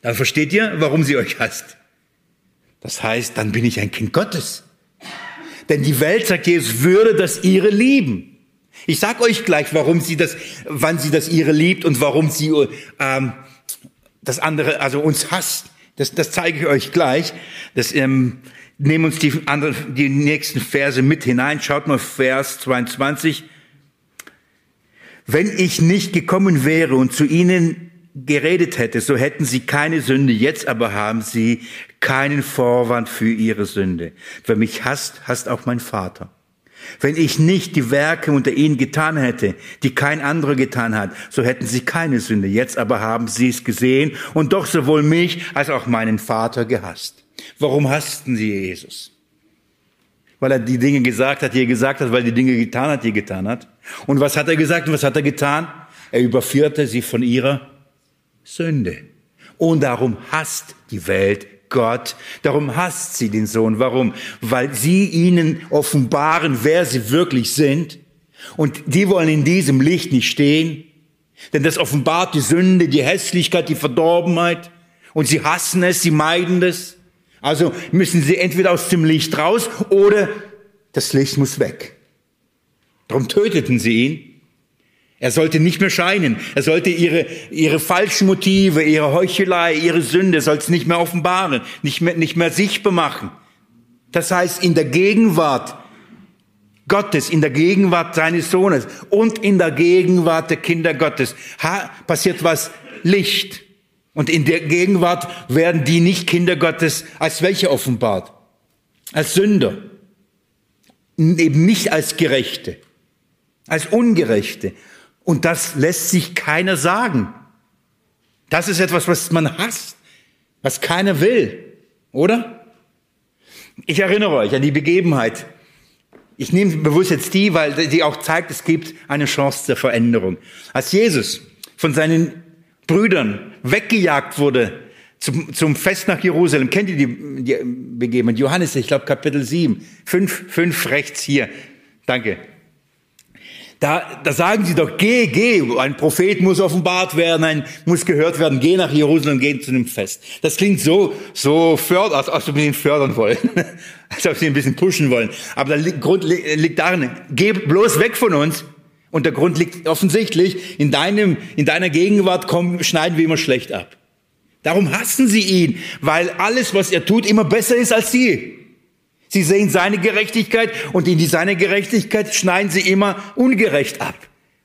dann versteht ihr, warum sie euch hasst. Das heißt, dann bin ich ein Kind Gottes. Denn die Welt, sagt Jesus, würde das ihre lieben. Ich sag euch gleich, warum sie das, wann sie das ihre liebt und warum sie ähm, das andere, also uns hasst. Das, das zeige ich euch gleich. Das, ähm, nehmen uns die, andere, die nächsten Verse mit hinein. Schaut mal Vers 22. Wenn ich nicht gekommen wäre und zu ihnen geredet hätte, so hätten sie keine Sünde, jetzt aber haben sie keinen Vorwand für ihre Sünde. Wer mich hasst, hasst auch mein Vater. Wenn ich nicht die Werke unter ihnen getan hätte, die kein anderer getan hat, so hätten sie keine Sünde. Jetzt aber haben sie es gesehen und doch sowohl mich als auch meinen Vater gehasst. Warum hassten sie Jesus? Weil er die Dinge gesagt hat, die er gesagt hat, weil er die Dinge getan hat, die er getan hat. Und was hat er gesagt und was hat er getan? Er überführte sie von ihrer Sünde. Und darum hasst die Welt Gott. Darum hasst sie den Sohn. Warum? Weil sie ihnen offenbaren, wer sie wirklich sind. Und die wollen in diesem Licht nicht stehen. Denn das offenbart die Sünde, die Hässlichkeit, die Verdorbenheit. Und sie hassen es, sie meiden es. Also müssen sie entweder aus dem Licht raus oder das Licht muss weg. Darum töteten sie ihn. Er sollte nicht mehr scheinen. Er sollte ihre, ihre falschen Motive, ihre Heuchelei, ihre Sünde, soll es nicht mehr offenbaren, nicht mehr, nicht mehr sichtbar machen. Das heißt, in der Gegenwart Gottes, in der Gegenwart seines Sohnes und in der Gegenwart der Kinder Gottes ha, passiert was Licht. Und in der Gegenwart werden die nicht Kinder Gottes als welche offenbart? Als Sünder. Eben nicht als Gerechte, als Ungerechte. Und das lässt sich keiner sagen. Das ist etwas, was man hasst, was keiner will, oder? Ich erinnere euch an die Begebenheit. Ich nehme bewusst jetzt die, weil die auch zeigt, es gibt eine Chance zur Veränderung. Als Jesus von seinen Brüdern weggejagt wurde zum, zum Fest nach Jerusalem, kennt ihr die, die Begebenheit? Johannes, ich glaube Kapitel 7, fünf, fünf rechts hier. Danke. Da, da sagen sie doch, geh, geh, ein Prophet muss offenbart werden, ein, muss gehört werden, geh nach Jerusalem, geh zu einem Fest. Das klingt so, so förder, als ob sie ihn fördern wollen, als ob sie ihn ein bisschen pushen wollen. Aber der Grund liegt darin, geh bloß weg von uns. Und der Grund liegt offensichtlich, in deinem, in deiner Gegenwart kommen, schneiden wir immer schlecht ab. Darum hassen sie ihn, weil alles, was er tut, immer besser ist als sie. Sie sehen seine Gerechtigkeit und in die seine Gerechtigkeit schneiden sie immer ungerecht ab.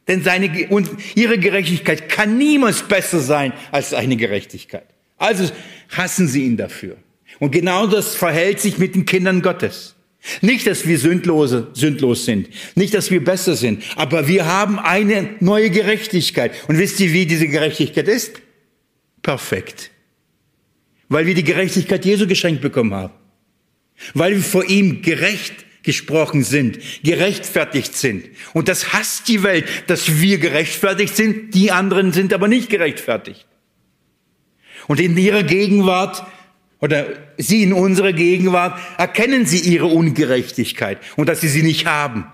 Denn seine, und ihre Gerechtigkeit kann niemals besser sein als seine Gerechtigkeit. Also hassen sie ihn dafür. Und genau das verhält sich mit den Kindern Gottes. Nicht, dass wir sündlose, sündlos sind, nicht, dass wir besser sind, aber wir haben eine neue Gerechtigkeit. Und wisst ihr, wie diese Gerechtigkeit ist? Perfekt. Weil wir die Gerechtigkeit Jesu geschenkt bekommen haben weil wir vor ihm gerecht gesprochen sind, gerechtfertigt sind. Und das hasst die Welt, dass wir gerechtfertigt sind, die anderen sind aber nicht gerechtfertigt. Und in ihrer Gegenwart oder sie in unserer Gegenwart erkennen sie ihre Ungerechtigkeit und dass sie sie nicht haben.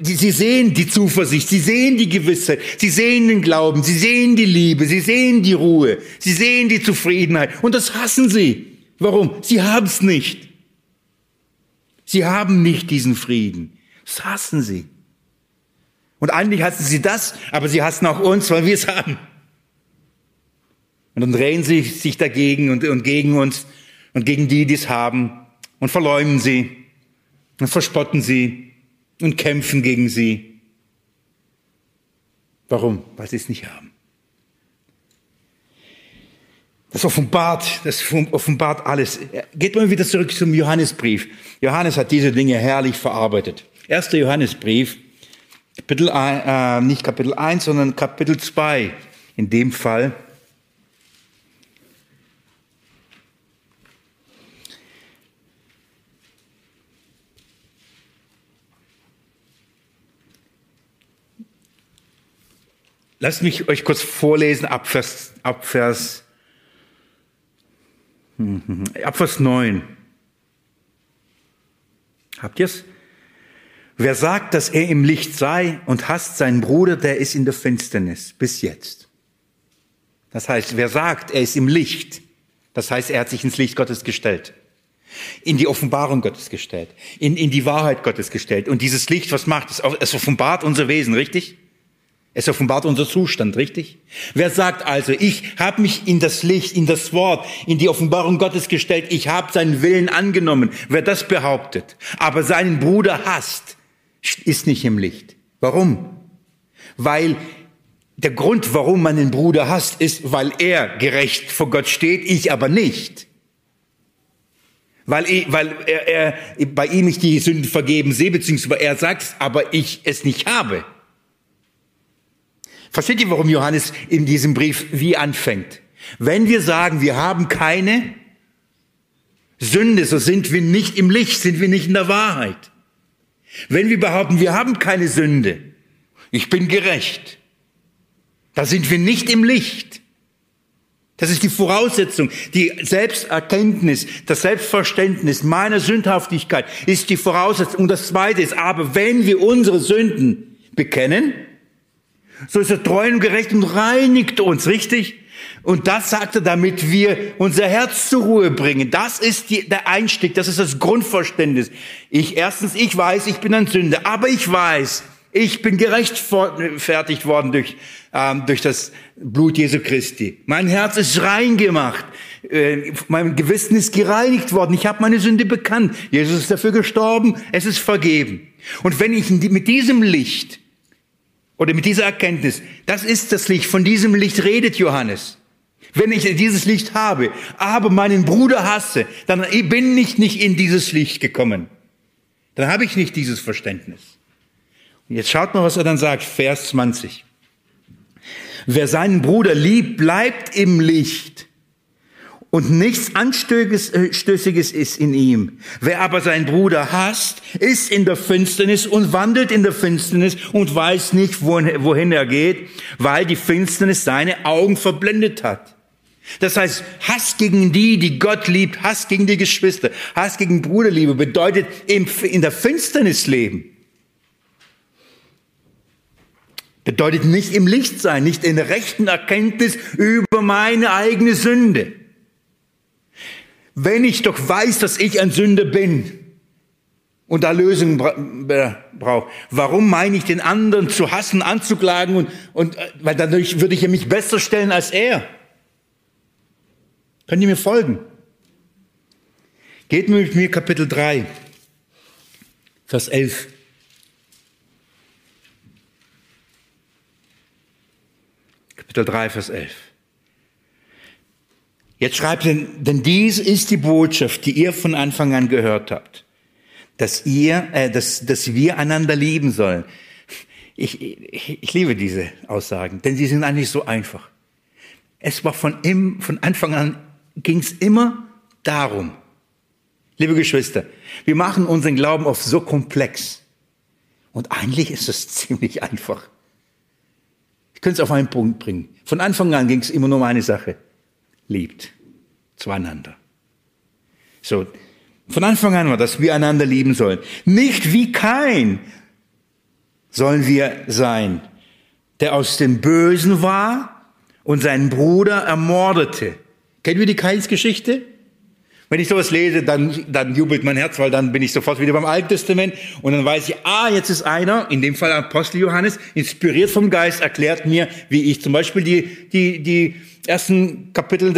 Sie sehen die Zuversicht, sie sehen die Gewissheit, sie sehen den Glauben, sie sehen die Liebe, sie sehen die Ruhe, sie sehen die Zufriedenheit und das hassen sie. Warum? Sie haben es nicht. Sie haben nicht diesen Frieden. Das hassen sie. Und eigentlich hassen sie das, aber sie hassen auch uns, weil wir es haben. Und dann drehen sie sich dagegen und, und gegen uns und gegen die, die es haben und verleumden sie und verspotten sie und kämpfen gegen sie. Warum? Weil sie es nicht haben. Das offenbart, das offenbart alles. Geht mal wieder zurück zum Johannesbrief. Johannes hat diese Dinge herrlich verarbeitet. Erster Johannesbrief, Kapitel, äh, nicht Kapitel 1, sondern Kapitel 2 in dem Fall. Lasst mich euch kurz vorlesen ab Vers, ab Vers, ab Vers 9. Habt ihr's? Wer sagt, dass er im Licht sei und hasst seinen Bruder, der ist in der Finsternis bis jetzt. Das heißt, wer sagt, er ist im Licht, das heißt, er hat sich ins Licht Gottes gestellt, in die Offenbarung Gottes gestellt, in, in die Wahrheit Gottes gestellt. Und dieses Licht, was macht es? Es offenbart unser Wesen, richtig? Es offenbart unser Zustand, richtig? Wer sagt also, ich habe mich in das Licht, in das Wort, in die Offenbarung Gottes gestellt, ich habe seinen Willen angenommen. Wer das behauptet, aber seinen Bruder hasst, ist nicht im Licht. Warum? Weil der Grund, warum man den Bruder hasst, ist, weil er gerecht vor Gott steht, ich aber nicht. Weil, ich, weil er, er, bei ihm ich die Sünden vergeben sehe, beziehungsweise er sagt, aber ich es nicht habe. Versteht ihr, warum Johannes in diesem Brief wie anfängt? Wenn wir sagen, wir haben keine Sünde, so sind wir nicht im Licht, sind wir nicht in der Wahrheit. Wenn wir behaupten, wir haben keine Sünde, ich bin gerecht, da sind wir nicht im Licht. Das ist die Voraussetzung. Die Selbsterkenntnis, das Selbstverständnis meiner Sündhaftigkeit ist die Voraussetzung. Und das Zweite ist, aber wenn wir unsere Sünden bekennen, so ist er treu und gerecht und reinigt uns, richtig? Und das sagt er, damit wir unser Herz zur Ruhe bringen. Das ist die, der Einstieg, das ist das Grundverständnis. Ich, erstens, ich weiß, ich bin ein Sünder, aber ich weiß, ich bin gerechtfertigt worden durch, ähm, durch das Blut Jesu Christi. Mein Herz ist rein gemacht. Äh, mein Gewissen ist gereinigt worden. Ich habe meine Sünde bekannt. Jesus ist dafür gestorben. Es ist vergeben. Und wenn ich mit diesem Licht oder mit dieser Erkenntnis, das ist das Licht, von diesem Licht redet Johannes. Wenn ich dieses Licht habe, aber meinen Bruder hasse, dann bin ich nicht in dieses Licht gekommen. Dann habe ich nicht dieses Verständnis. Und jetzt schaut mal, was er dann sagt, Vers 20. Wer seinen Bruder liebt, bleibt im Licht und nichts Anstößiges ist in ihm. Wer aber seinen Bruder hasst, ist in der Finsternis und wandelt in der Finsternis und weiß nicht, wohin er geht, weil die Finsternis seine Augen verblendet hat. Das heißt, Hass gegen die, die Gott liebt, Hass gegen die Geschwister, Hass gegen Bruderliebe bedeutet in der Finsternis leben. Bedeutet nicht im Licht sein, nicht in der rechten Erkenntnis über meine eigene Sünde. Wenn ich doch weiß, dass ich ein Sünder bin und da Lösungen brauche, warum meine ich den anderen zu hassen, anzuklagen und, und äh, weil dadurch würde ich mich besser stellen als er. Könnt ihr mir folgen? Geht mit mir Kapitel 3, Vers 11. Kapitel 3, Vers 11. Jetzt schreibt er, denn dies ist die Botschaft, die ihr von Anfang an gehört habt, dass ihr, äh, dass, dass wir einander lieben sollen. Ich, ich, ich liebe diese Aussagen, denn sie sind eigentlich so einfach. Es war von, im, von Anfang an ging es immer darum, liebe Geschwister, wir machen unseren Glauben oft so komplex. Und eigentlich ist es ziemlich einfach. Ich könnte es auf einen Punkt bringen. Von Anfang an ging es immer nur um eine Sache liebt. Zueinander. So. Von Anfang an war, dass wir einander lieben sollen. Nicht wie kein sollen wir sein, der aus dem Bösen war und seinen Bruder ermordete. Kennen wir die Kains-Geschichte? Wenn ich sowas lese, dann, dann jubelt mein Herz, weil dann bin ich sofort wieder beim Alten Testament und dann weiß ich, ah, jetzt ist einer, in dem Fall Apostel Johannes, inspiriert vom Geist, erklärt mir, wie ich zum Beispiel die, die, die ersten Kapitel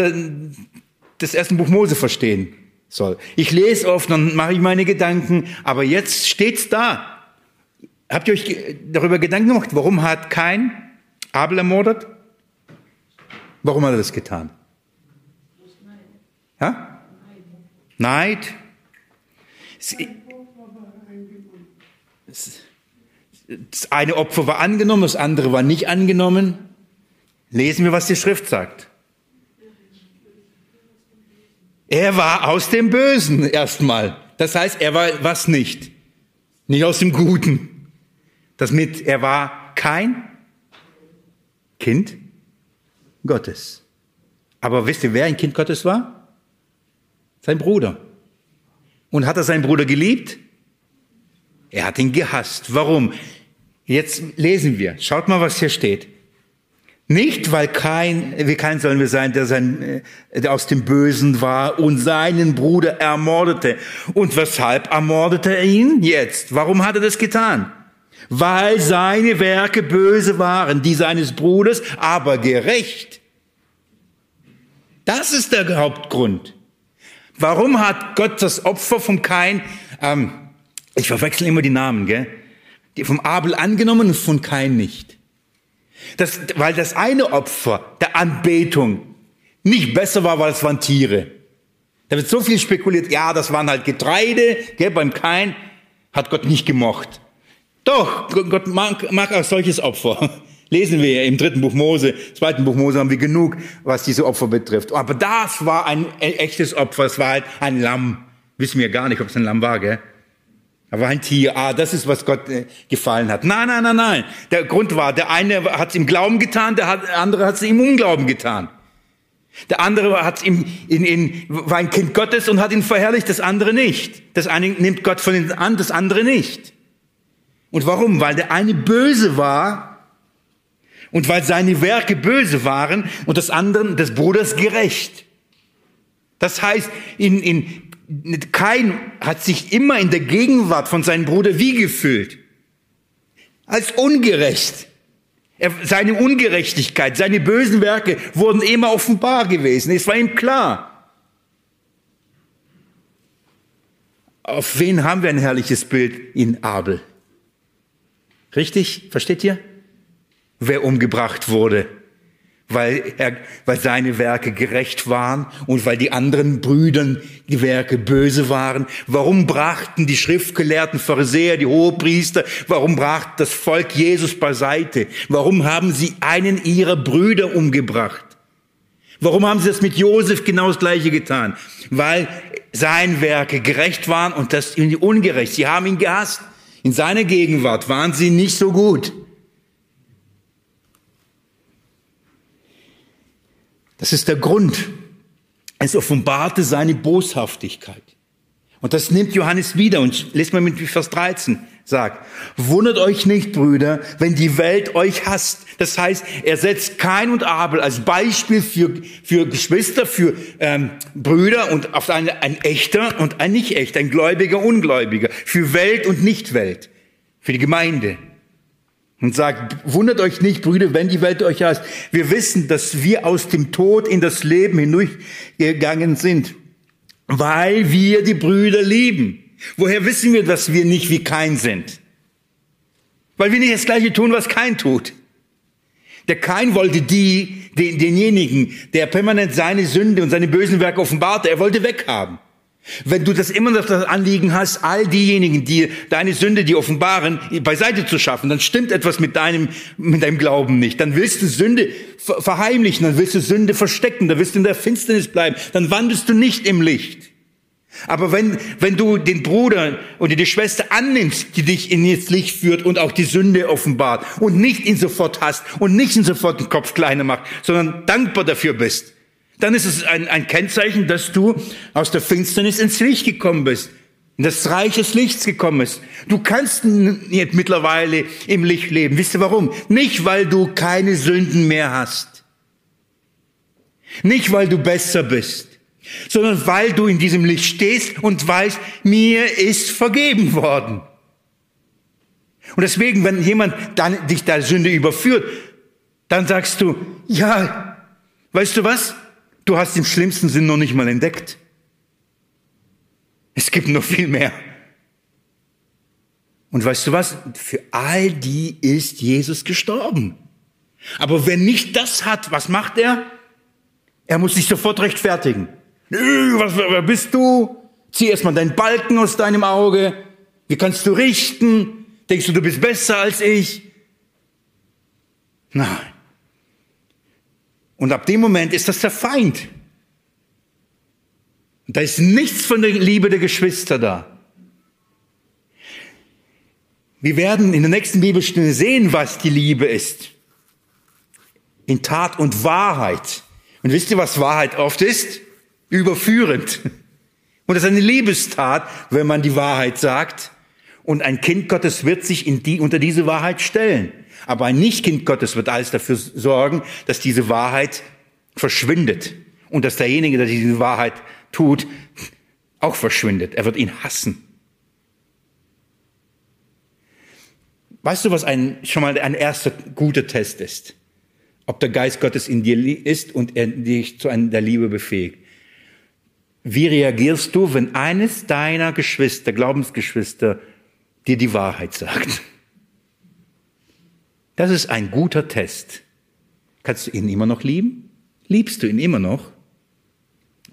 des ersten Buch Mose verstehen soll. Ich lese oft, dann mache ich meine Gedanken, aber jetzt steht's da. Habt ihr euch darüber Gedanken gemacht, warum hat kein Abel ermordet? Warum hat er das getan? Ja? Neid. Das eine Opfer war angenommen, das andere war nicht angenommen. Lesen wir, was die Schrift sagt. Er war aus dem Bösen erstmal. Das heißt, er war was nicht. Nicht aus dem Guten. Das mit, er war kein Kind Gottes. Aber wisst ihr, wer ein Kind Gottes war? Sein Bruder. Und hat er seinen Bruder geliebt? Er hat ihn gehasst. Warum? Jetzt lesen wir. Schaut mal, was hier steht. Nicht, weil kein, wie kein sollen wir sein, der, sein, äh, der aus dem Bösen war und seinen Bruder ermordete. Und weshalb ermordete er ihn jetzt? Warum hat er das getan? Weil seine Werke böse waren, die seines Bruders, aber gerecht. Das ist der Hauptgrund. Warum hat Gott das Opfer vom Kain, ähm, ich verwechsel immer die Namen, gell? Die vom Abel angenommen und von Kain nicht. Das, weil das eine Opfer der Anbetung nicht besser war, weil es waren Tiere. Da wird so viel spekuliert, ja, das waren halt Getreide, gell, beim Kain hat Gott nicht gemocht. Doch, Gott mag, mag auch solches Opfer. Lesen wir im dritten Buch Mose, zweiten Buch Mose haben wir genug, was diese Opfer betrifft. Aber das war ein e-, echtes Opfer, es war halt ein Lamm. Wissen wir gar nicht, ob es ein Lamm war, gell? War ein Tier. Ah, das ist, was Gott äh, gefallen hat. Nein, nein, nein, nein. Der Grund war, der eine hat es im Glauben getan, der andere hat es im Unglauben getan. Der andere hat ihm in, in, war ein Kind Gottes und hat ihn verherrlicht, das andere nicht. Das eine nimmt Gott von ihm an, das andere nicht. Und warum? Weil der eine böse war und weil seine Werke böse waren und das andere, des Bruders gerecht. Das heißt, in, in kein hat sich immer in der Gegenwart von seinem Bruder wie gefühlt? Als ungerecht. Er, seine Ungerechtigkeit, seine bösen Werke wurden immer offenbar gewesen. Es war ihm klar. Auf wen haben wir ein herrliches Bild in Abel? Richtig? Versteht ihr? Wer umgebracht wurde weil, er, weil seine Werke gerecht waren und weil die anderen Brüdern die Werke böse waren. Warum brachten die schriftgelehrten Pharisäer, die Hohepriester, warum brachte das Volk Jesus beiseite? Warum haben sie einen ihrer Brüder umgebracht? Warum haben sie das mit Josef genau das Gleiche getan? Weil sein Werke gerecht waren und das ungerecht. Sie haben ihn gehasst. In seiner Gegenwart waren sie nicht so gut. Das ist der Grund. Es offenbarte seine Boshaftigkeit. Und das nimmt Johannes wieder und lest mal mit Vers 13 sagt, wundert euch nicht, Brüder, wenn die Welt euch hasst. Das heißt, er setzt Kain und Abel als Beispiel für, für Geschwister, für ähm, Brüder und auf eine, ein echter und ein nicht echter, ein gläubiger, ungläubiger, für Welt und Nichtwelt, für die Gemeinde und sagt, wundert euch nicht, Brüder, wenn die Welt euch heißt. Wir wissen, dass wir aus dem Tod in das Leben hindurchgegangen sind, weil wir die Brüder lieben. Woher wissen wir, dass wir nicht wie kein sind? Weil wir nicht das Gleiche tun, was kein tut. Der Kain wollte die, den, denjenigen, der permanent seine Sünde und seine bösen Werke offenbarte, er wollte weghaben. Wenn du das immer noch das Anliegen hast, all diejenigen, die deine Sünde, die offenbaren, beiseite zu schaffen, dann stimmt etwas mit deinem, mit deinem Glauben nicht. Dann willst du Sünde verheimlichen, dann willst du Sünde verstecken, dann willst du in der Finsternis bleiben, dann wandelst du nicht im Licht. Aber wenn, wenn du den Bruder oder die Schwester annimmst, die dich in das Licht führt und auch die Sünde offenbart und nicht ihn sofort hast und nicht ihn sofort den Kopf kleiner macht, sondern dankbar dafür bist, dann ist es ein, ein Kennzeichen, dass du aus der Finsternis ins Licht gekommen bist. in das Reich des Lichts gekommen ist. Du kannst jetzt mittlerweile im Licht leben. Wisst ihr warum? Nicht, weil du keine Sünden mehr hast. Nicht, weil du besser bist, sondern weil du in diesem Licht stehst und weißt, mir ist vergeben worden. Und deswegen, wenn jemand dann dich der Sünde überführt, dann sagst du, ja, weißt du was? Du hast im schlimmsten Sinn noch nicht mal entdeckt. Es gibt noch viel mehr. Und weißt du was? Für all die ist Jesus gestorben. Aber wer nicht das hat, was macht er? Er muss sich sofort rechtfertigen. Was, wer bist du? Zieh erstmal deinen Balken aus deinem Auge. Wie kannst du richten? Denkst du, du bist besser als ich? Nein. Und ab dem Moment ist das der Feind. Da ist nichts von der Liebe der Geschwister da. Wir werden in der nächsten Bibelstunde sehen, was die Liebe ist. In Tat und Wahrheit. Und wisst ihr, was Wahrheit oft ist? Überführend. Und das ist eine Liebestat, wenn man die Wahrheit sagt. Und ein Kind Gottes wird sich in die, unter diese Wahrheit stellen. Aber ein Nicht-Kind Gottes wird alles dafür sorgen, dass diese Wahrheit verschwindet. Und dass derjenige, der diese Wahrheit tut, auch verschwindet. Er wird ihn hassen. Weißt du, was ein, schon mal ein erster guter Test ist? Ob der Geist Gottes in dir ist und er dich zu einer der Liebe befähigt. Wie reagierst du, wenn eines deiner Geschwister, Glaubensgeschwister, dir die Wahrheit sagt? Das ist ein guter Test. Kannst du ihn immer noch lieben? Liebst du ihn immer noch?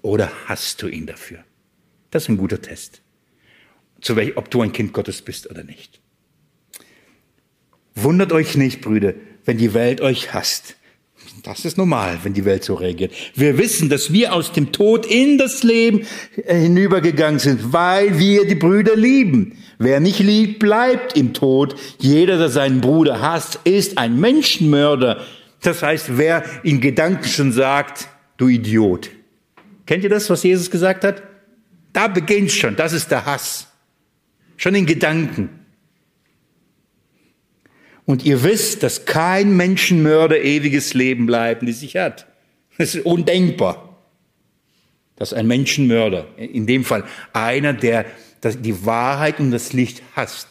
Oder hast du ihn dafür? Das ist ein guter Test. Zu welch, ob du ein Kind Gottes bist oder nicht. Wundert euch nicht, Brüder, wenn die Welt euch hasst. Das ist normal, wenn die Welt so reagiert. Wir wissen, dass wir aus dem Tod in das Leben äh, hinübergegangen sind, weil wir die Brüder lieben. Wer nicht liebt, bleibt im Tod. Jeder, der seinen Bruder hasst, ist ein Menschenmörder. Das heißt, wer in Gedanken schon sagt, du Idiot, Kennt ihr das, was Jesus gesagt hat? Da beginnt schon, das ist der Hass. Schon in Gedanken. Und ihr wisst, dass kein Menschenmörder ewiges Leben bleiben, die sich hat. Das ist undenkbar. Dass ein Menschenmörder, in dem Fall einer, der die Wahrheit und das Licht hasst,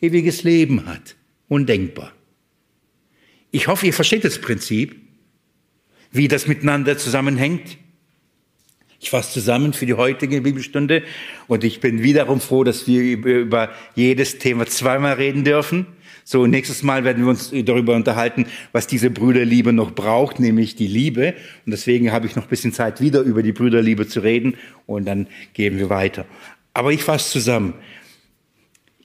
ewiges Leben hat. Undenkbar. Ich hoffe, ihr versteht das Prinzip, wie das miteinander zusammenhängt. Ich fasse zusammen für die heutige Bibelstunde und ich bin wiederum froh, dass wir über jedes Thema zweimal reden dürfen. So, nächstes Mal werden wir uns darüber unterhalten, was diese Brüderliebe noch braucht, nämlich die Liebe. Und deswegen habe ich noch ein bisschen Zeit, wieder über die Brüderliebe zu reden und dann gehen wir weiter. Aber ich fasse zusammen.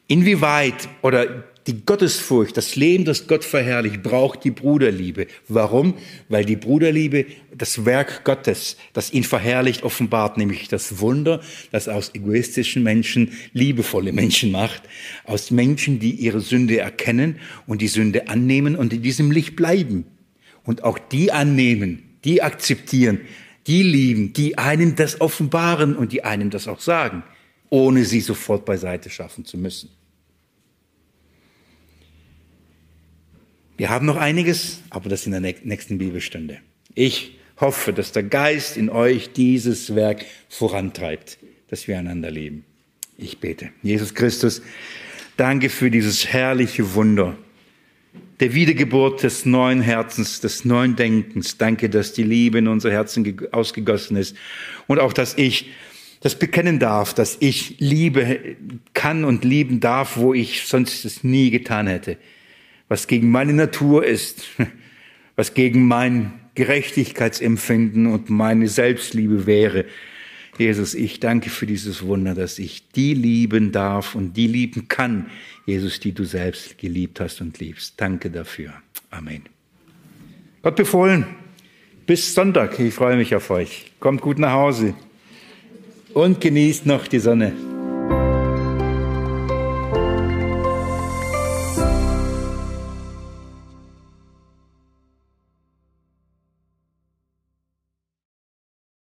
Inwieweit oder die Gottesfurcht, das Leben, das Gott verherrlicht, braucht die Bruderliebe. Warum? Weil die Bruderliebe das Werk Gottes, das ihn verherrlicht, offenbart, nämlich das Wunder, das aus egoistischen Menschen liebevolle Menschen macht, aus Menschen, die ihre Sünde erkennen und die Sünde annehmen und in diesem Licht bleiben. Und auch die annehmen, die akzeptieren, die lieben, die einem das offenbaren und die einem das auch sagen, ohne sie sofort beiseite schaffen zu müssen. Wir haben noch einiges, aber das in der nächsten Bibelstunde. Ich hoffe, dass der Geist in euch dieses Werk vorantreibt, dass wir einander lieben. Ich bete. Jesus Christus, danke für dieses herrliche Wunder der Wiedergeburt des neuen Herzens, des neuen Denkens. Danke, dass die Liebe in unser Herzen ausgegossen ist und auch, dass ich das bekennen darf, dass ich Liebe kann und lieben darf, wo ich sonst es nie getan hätte was gegen meine Natur ist, was gegen mein Gerechtigkeitsempfinden und meine Selbstliebe wäre. Jesus, ich danke für dieses Wunder, dass ich die lieben darf und die lieben kann, Jesus, die du selbst geliebt hast und liebst. Danke dafür. Amen. Gott befohlen. Bis Sonntag. Ich freue mich auf euch. Kommt gut nach Hause und genießt noch die Sonne.